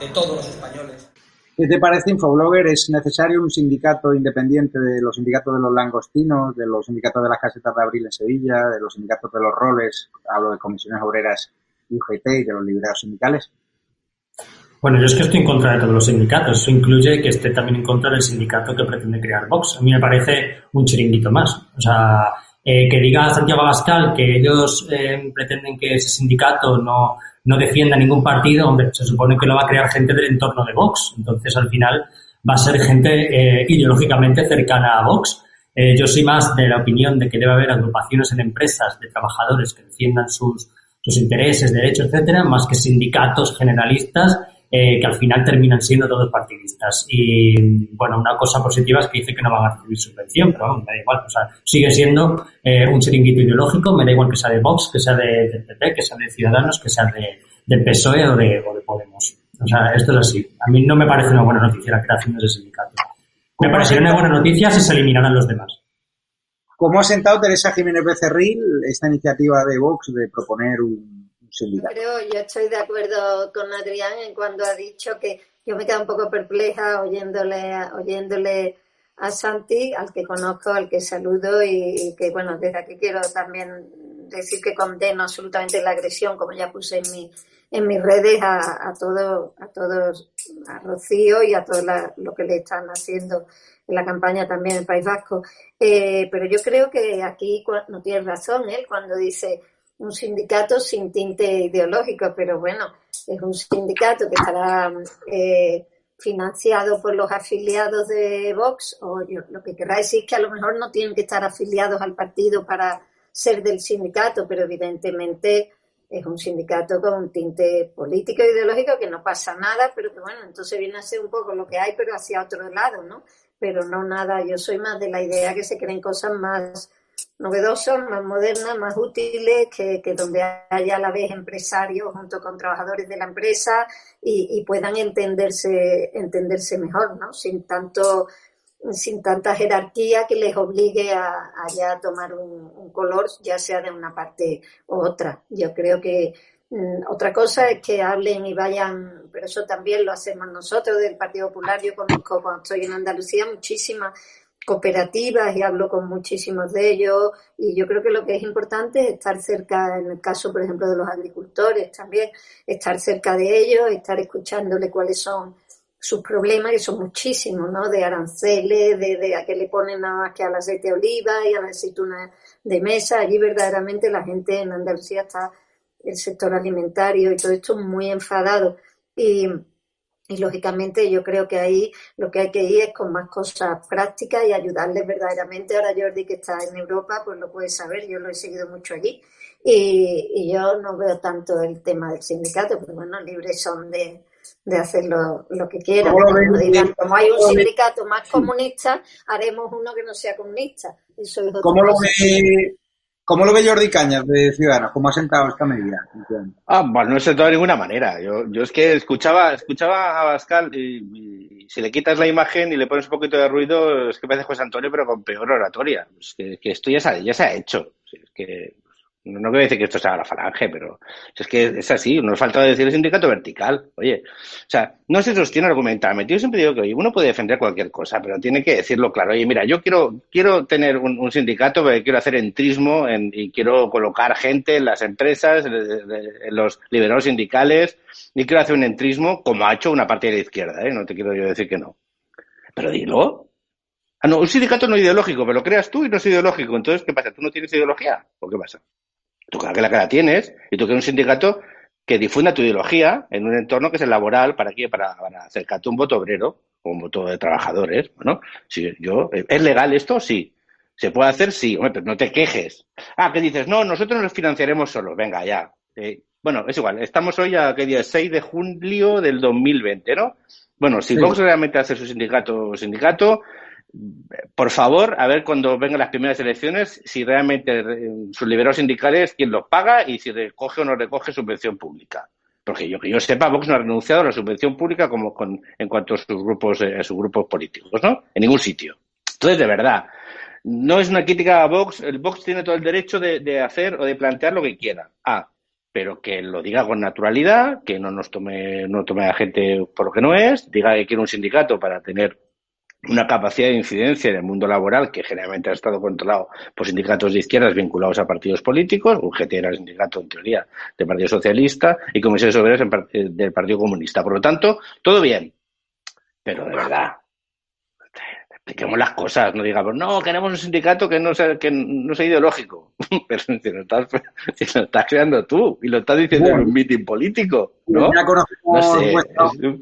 de todos los españoles. ¿Qué te parece, Infoblogger? ¿Es necesario un sindicato independiente de los sindicatos de los langostinos, de los sindicatos de las casetas de abril en Sevilla, de los sindicatos de los roles, hablo de comisiones obreras UGT y de los liberados sindicales? Bueno, yo es que estoy en contra de todos los sindicatos. Eso incluye que esté también en contra del sindicato que pretende crear Vox. A mí me parece un chiringuito más. O sea, eh, que diga Santiago Abascal que ellos eh, pretenden que ese sindicato no, no defienda ningún partido, hombre, se supone que lo va a crear gente del entorno de Vox. Entonces, al final, va a ser gente eh, ideológicamente cercana a Vox. Eh, yo soy más de la opinión de que debe haber agrupaciones en empresas de trabajadores que defiendan sus, sus intereses, derechos, etcétera, más que sindicatos generalistas eh, que al final terminan siendo todos partidistas. Y bueno, una cosa positiva es que dice que no van a recibir subvención, pero vamos, me da igual. O sea, sigue siendo eh, un chiringuito ideológico, me da igual que sea de Vox, que sea de, del PP, que sea de Ciudadanos, que sea de, del PSOE o de, o de Podemos. O sea, esto es así. A mí no me parece una buena noticia la creación de ese sindicato. Me parecería una buena noticia si se eliminaran los demás. ¿Cómo ha sentado Teresa Jiménez Becerril esta iniciativa de Vox de proponer un, sindicato? Creo, yo estoy de acuerdo con Adrián en cuando ha dicho que yo me quedo un poco perpleja oyéndole, oyéndole a Santi, al que conozco, al que saludo y, que, bueno, desde aquí quiero también decir que condeno absolutamente la agresión, como ya puse en mi, en mis redes a, a todo, a todos, a Rocío y a todo la, lo que le están haciendo en la campaña también en el País Vasco. Eh, pero yo creo que aquí no tiene razón él cuando dice un sindicato sin tinte ideológico, pero bueno, es un sindicato que estará eh, financiado por los afiliados de Vox, o yo, lo que querrá decir es que a lo mejor no tienen que estar afiliados al partido para ser del sindicato, pero evidentemente es un sindicato con un tinte político e ideológico que no pasa nada, pero que bueno, entonces viene a ser un poco lo que hay, pero hacia otro lado, ¿no? Pero no nada, yo soy más de la idea que se creen cosas más novedosas, más modernas, más útiles, que, que donde haya a la vez empresarios junto con trabajadores de la empresa y, y puedan entenderse, entenderse mejor, ¿no? Sin tanto sin tanta jerarquía que les obligue a, ya tomar un, un, color, ya sea de una parte u otra. Yo creo que mm, otra cosa es que hablen y vayan, pero eso también lo hacemos nosotros del Partido Popular. Yo conozco cuando estoy en Andalucía muchísimas cooperativas y hablo con muchísimos de ellos y yo creo que lo que es importante es estar cerca, en el caso por ejemplo de los agricultores también, estar cerca de ellos, estar escuchándole cuáles son sus problemas, que son muchísimos, ¿no? De aranceles, de, de a qué le ponen nada más que al aceite de oliva y a la aceituna de mesa. Allí verdaderamente la gente en Andalucía está, el sector alimentario y todo esto muy enfadado. Y, y lógicamente yo creo que ahí lo que hay que ir es con más cosas prácticas y ayudarles verdaderamente. Ahora Jordi que está en Europa, pues lo puede saber, yo lo he seguido mucho allí. Y, y yo no veo tanto el tema del sindicato, pero bueno, libres son de, de hacer lo, lo que quieran. ¿Cómo lo Como, digan, como hay un sindicato más comunista, haremos uno que no sea comunista. Eso es ¿Cómo lo ve, cómo lo ve Jordi Cañas de Ciudadanos? ¿Cómo ha sentado esta medida? Ah, bueno, no he sentado de ninguna manera. Yo, yo es que escuchaba, escuchaba a Bascal y, si le quitas la imagen y le pones un poquito de ruido, es que parece José Antonio, pero con peor oratoria. Es que, esto ya se, ya se ha hecho. Es que no, quiero decir que esto sea la falange, pero es que es así. Nos falta decir el sindicato vertical. Oye, o sea, no se sostiene argumentalmente. Yo siempre digo que uno puede defender cualquier cosa, pero tiene que decirlo claro. Oye, mira, yo quiero, quiero tener un, sindicato porque quiero hacer entrismo en- y quiero colocar gente en las empresas, en los liberados sindicales, y quiero hacer un entrismo como ha hecho una parte de la izquierda, ¿eh? No te quiero yo decir que no. Pero dilo. Ah, no, un sindicato no ideológico, pero lo creas tú y no es ideológico. Entonces, ¿qué pasa? ¿Tú no tienes ideología? ¿O qué pasa? Tú claro que la que la tienes y tú quieres un sindicato que difunda tu ideología en un entorno que es el laboral para qué, para, para acercarte a un voto obrero o un voto de trabajadores. Bueno, si yo, ¿es legal esto? Sí. ¿Se puede hacer? Sí. Hombre, pero no te quejes. Ah, que dices, no, nosotros nos financiaremos solos. Venga, ya. Eh, bueno, es igual. Estamos hoy a, ¿qué día? 6 de julio del 2020, ¿no? Bueno, si Sí. Vox realmente hace su sindicato, sindicato, por favor, a ver cuando vengan las primeras elecciones, si realmente eh, sus liberados sindicales, quién los paga y si recoge o no recoge subvención pública. Porque yo que yo sepa, Vox no ha renunciado a la subvención pública como con, en cuanto a sus grupos, eh, sus grupos políticos, ¿no? En ningún sitio. Entonces, de verdad, no es una crítica a Vox. El Vox tiene todo el derecho de, de hacer o de plantear lo que quiera. Ah, pero que lo diga con naturalidad, que no nos tome, no tome a gente por lo que no es, diga que quiere un sindicato para tener una capacidad de incidencia en el mundo laboral que generalmente ha estado controlado por sindicatos de izquierdas vinculados a partidos políticos, UGT era el sindicato en teoría del Partido Socialista y comisiones obreras eh, del Partido Comunista. Por lo tanto, todo bien, pero de verdad, expliquemos las cosas, no digamos, no, queremos un sindicato que no sea, que no sea ideológico. Pero si lo, estás, si lo estás creando tú y lo estás diciendo en un mitin político, ¿no? Ya No sé. es-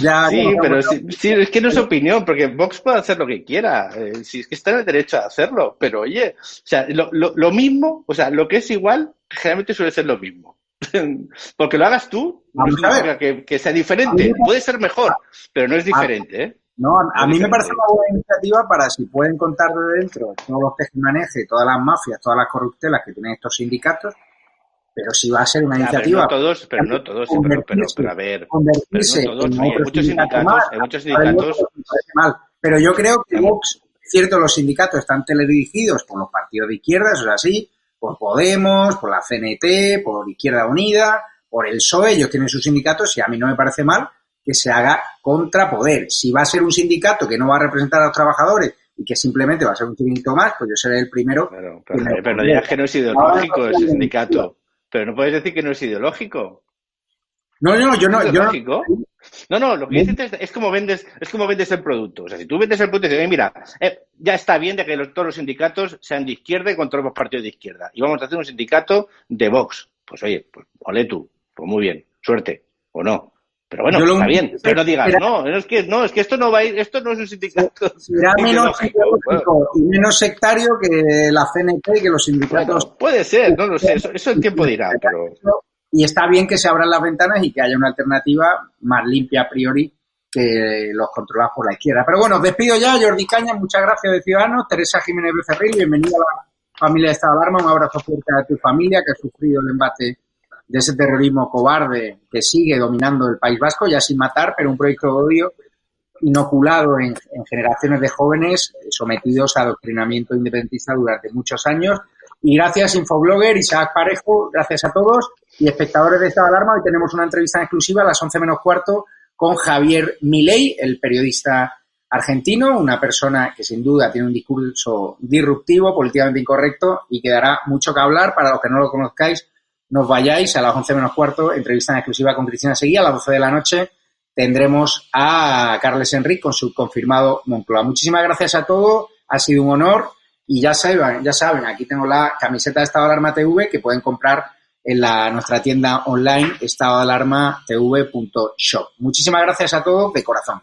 ya sí, pero vuestro- sí, sí, es que no es opinión, porque Vox puede hacer lo que quiera. eh, si es que está en el derecho a hacerlo, pero oye, o sea, lo, lo, lo mismo, o sea, lo que es igual, generalmente suele ser lo mismo. Porque lo hagas tú, no que, que sea diferente. Puede ser mejor, pero no es diferente, ¿eh? No, a, mí me parece una buena iniciativa para si pueden contar de dentro todos los tejemanejes, todas las mafias, todas las corruptelas que tienen estos sindicatos, pero si va a ser una Ya, pero iniciativa no todos, pero no todos, pero, pero, pero a ver, pero convertirse no todos, en hay muchos sindicato sindicatos, hay muchos el sindicatos, mal. Pero yo creo que Vox, cierto, los sindicatos están teledirigidos por los partidos de izquierda, eso es así, por Podemos, por la CNT, por Izquierda Unida, por el PSOE, ellos tienen sus sindicatos y a mí no me parece mal que se haga contra poder. Si va a ser un sindicato que no va a representar a los trabajadores y que simplemente va a ser un sindicato más, pues yo seré el primero. Pero, me pero no digas que no es ideológico ese sindicato. Pero no puedes decir que no es ideológico. No, no, yo no, ¿Es yo no, ideológico? No, no, lo que dices es, es como vendes, es como vendes el producto. O sea, si tú vendes el producto y dices, "Oye, mira, eh, ya está bien de que los- todos los sindicatos sean de izquierda y controlemos los partidos de izquierda. Y vamos a hacer un sindicato de Vox. Pues oye, pues ole tú, pues muy bien, suerte, o no. Pero bueno, Yo lo está bien, pero no digas, no, es que, no, es que esto no va a ir, esto no es un sindicato. será menos ideológico. Bueno, y menos sectario que la CNT y que los sindicatos. bueno, puede ser, no lo sé, eso, eso el tiempo dirá, pero... Y está bien que se abran las ventanas y que haya una alternativa más limpia a priori que los controlados por la izquierda. Pero bueno, os despido ya, Jordi Caña, muchas gracias de Ciudadanos, Teresa Jiménez Becerril, bienvenida a la familia de Estado de Alarma, un abrazo fuerte a tu familia que ha sufrido el embate de ese terrorismo cobarde que sigue dominando el País Vasco, ya sin matar, pero un proyecto de odio inoculado en, en generaciones de jóvenes eh, sometidos a adoctrinamiento independentista durante muchos años. Y gracias, Infoblogger, Isaac Parejo, gracias a todos y espectadores de Estado de Alarma. Hoy tenemos una entrevista en exclusiva a las 11 menos cuarto con Javier Milei, el periodista argentino, una persona que sin duda tiene un discurso disruptivo, políticamente incorrecto y que dará mucho que hablar. Para los que no lo conozcáis, nos vayáis a las 11 menos cuarto, entrevista en exclusiva con Cristina Seguí, a las 12 de la noche tendremos a Carles Enrique con su confirmado Moncloa. Muchísimas gracias a todos, ha sido un honor y ya saben, ya saben, aquí tengo la camiseta de Estado de Alarma TV que pueden comprar en la, nuestra tienda online estadoalarmatv.shop. Muchísimas gracias a todos de corazón.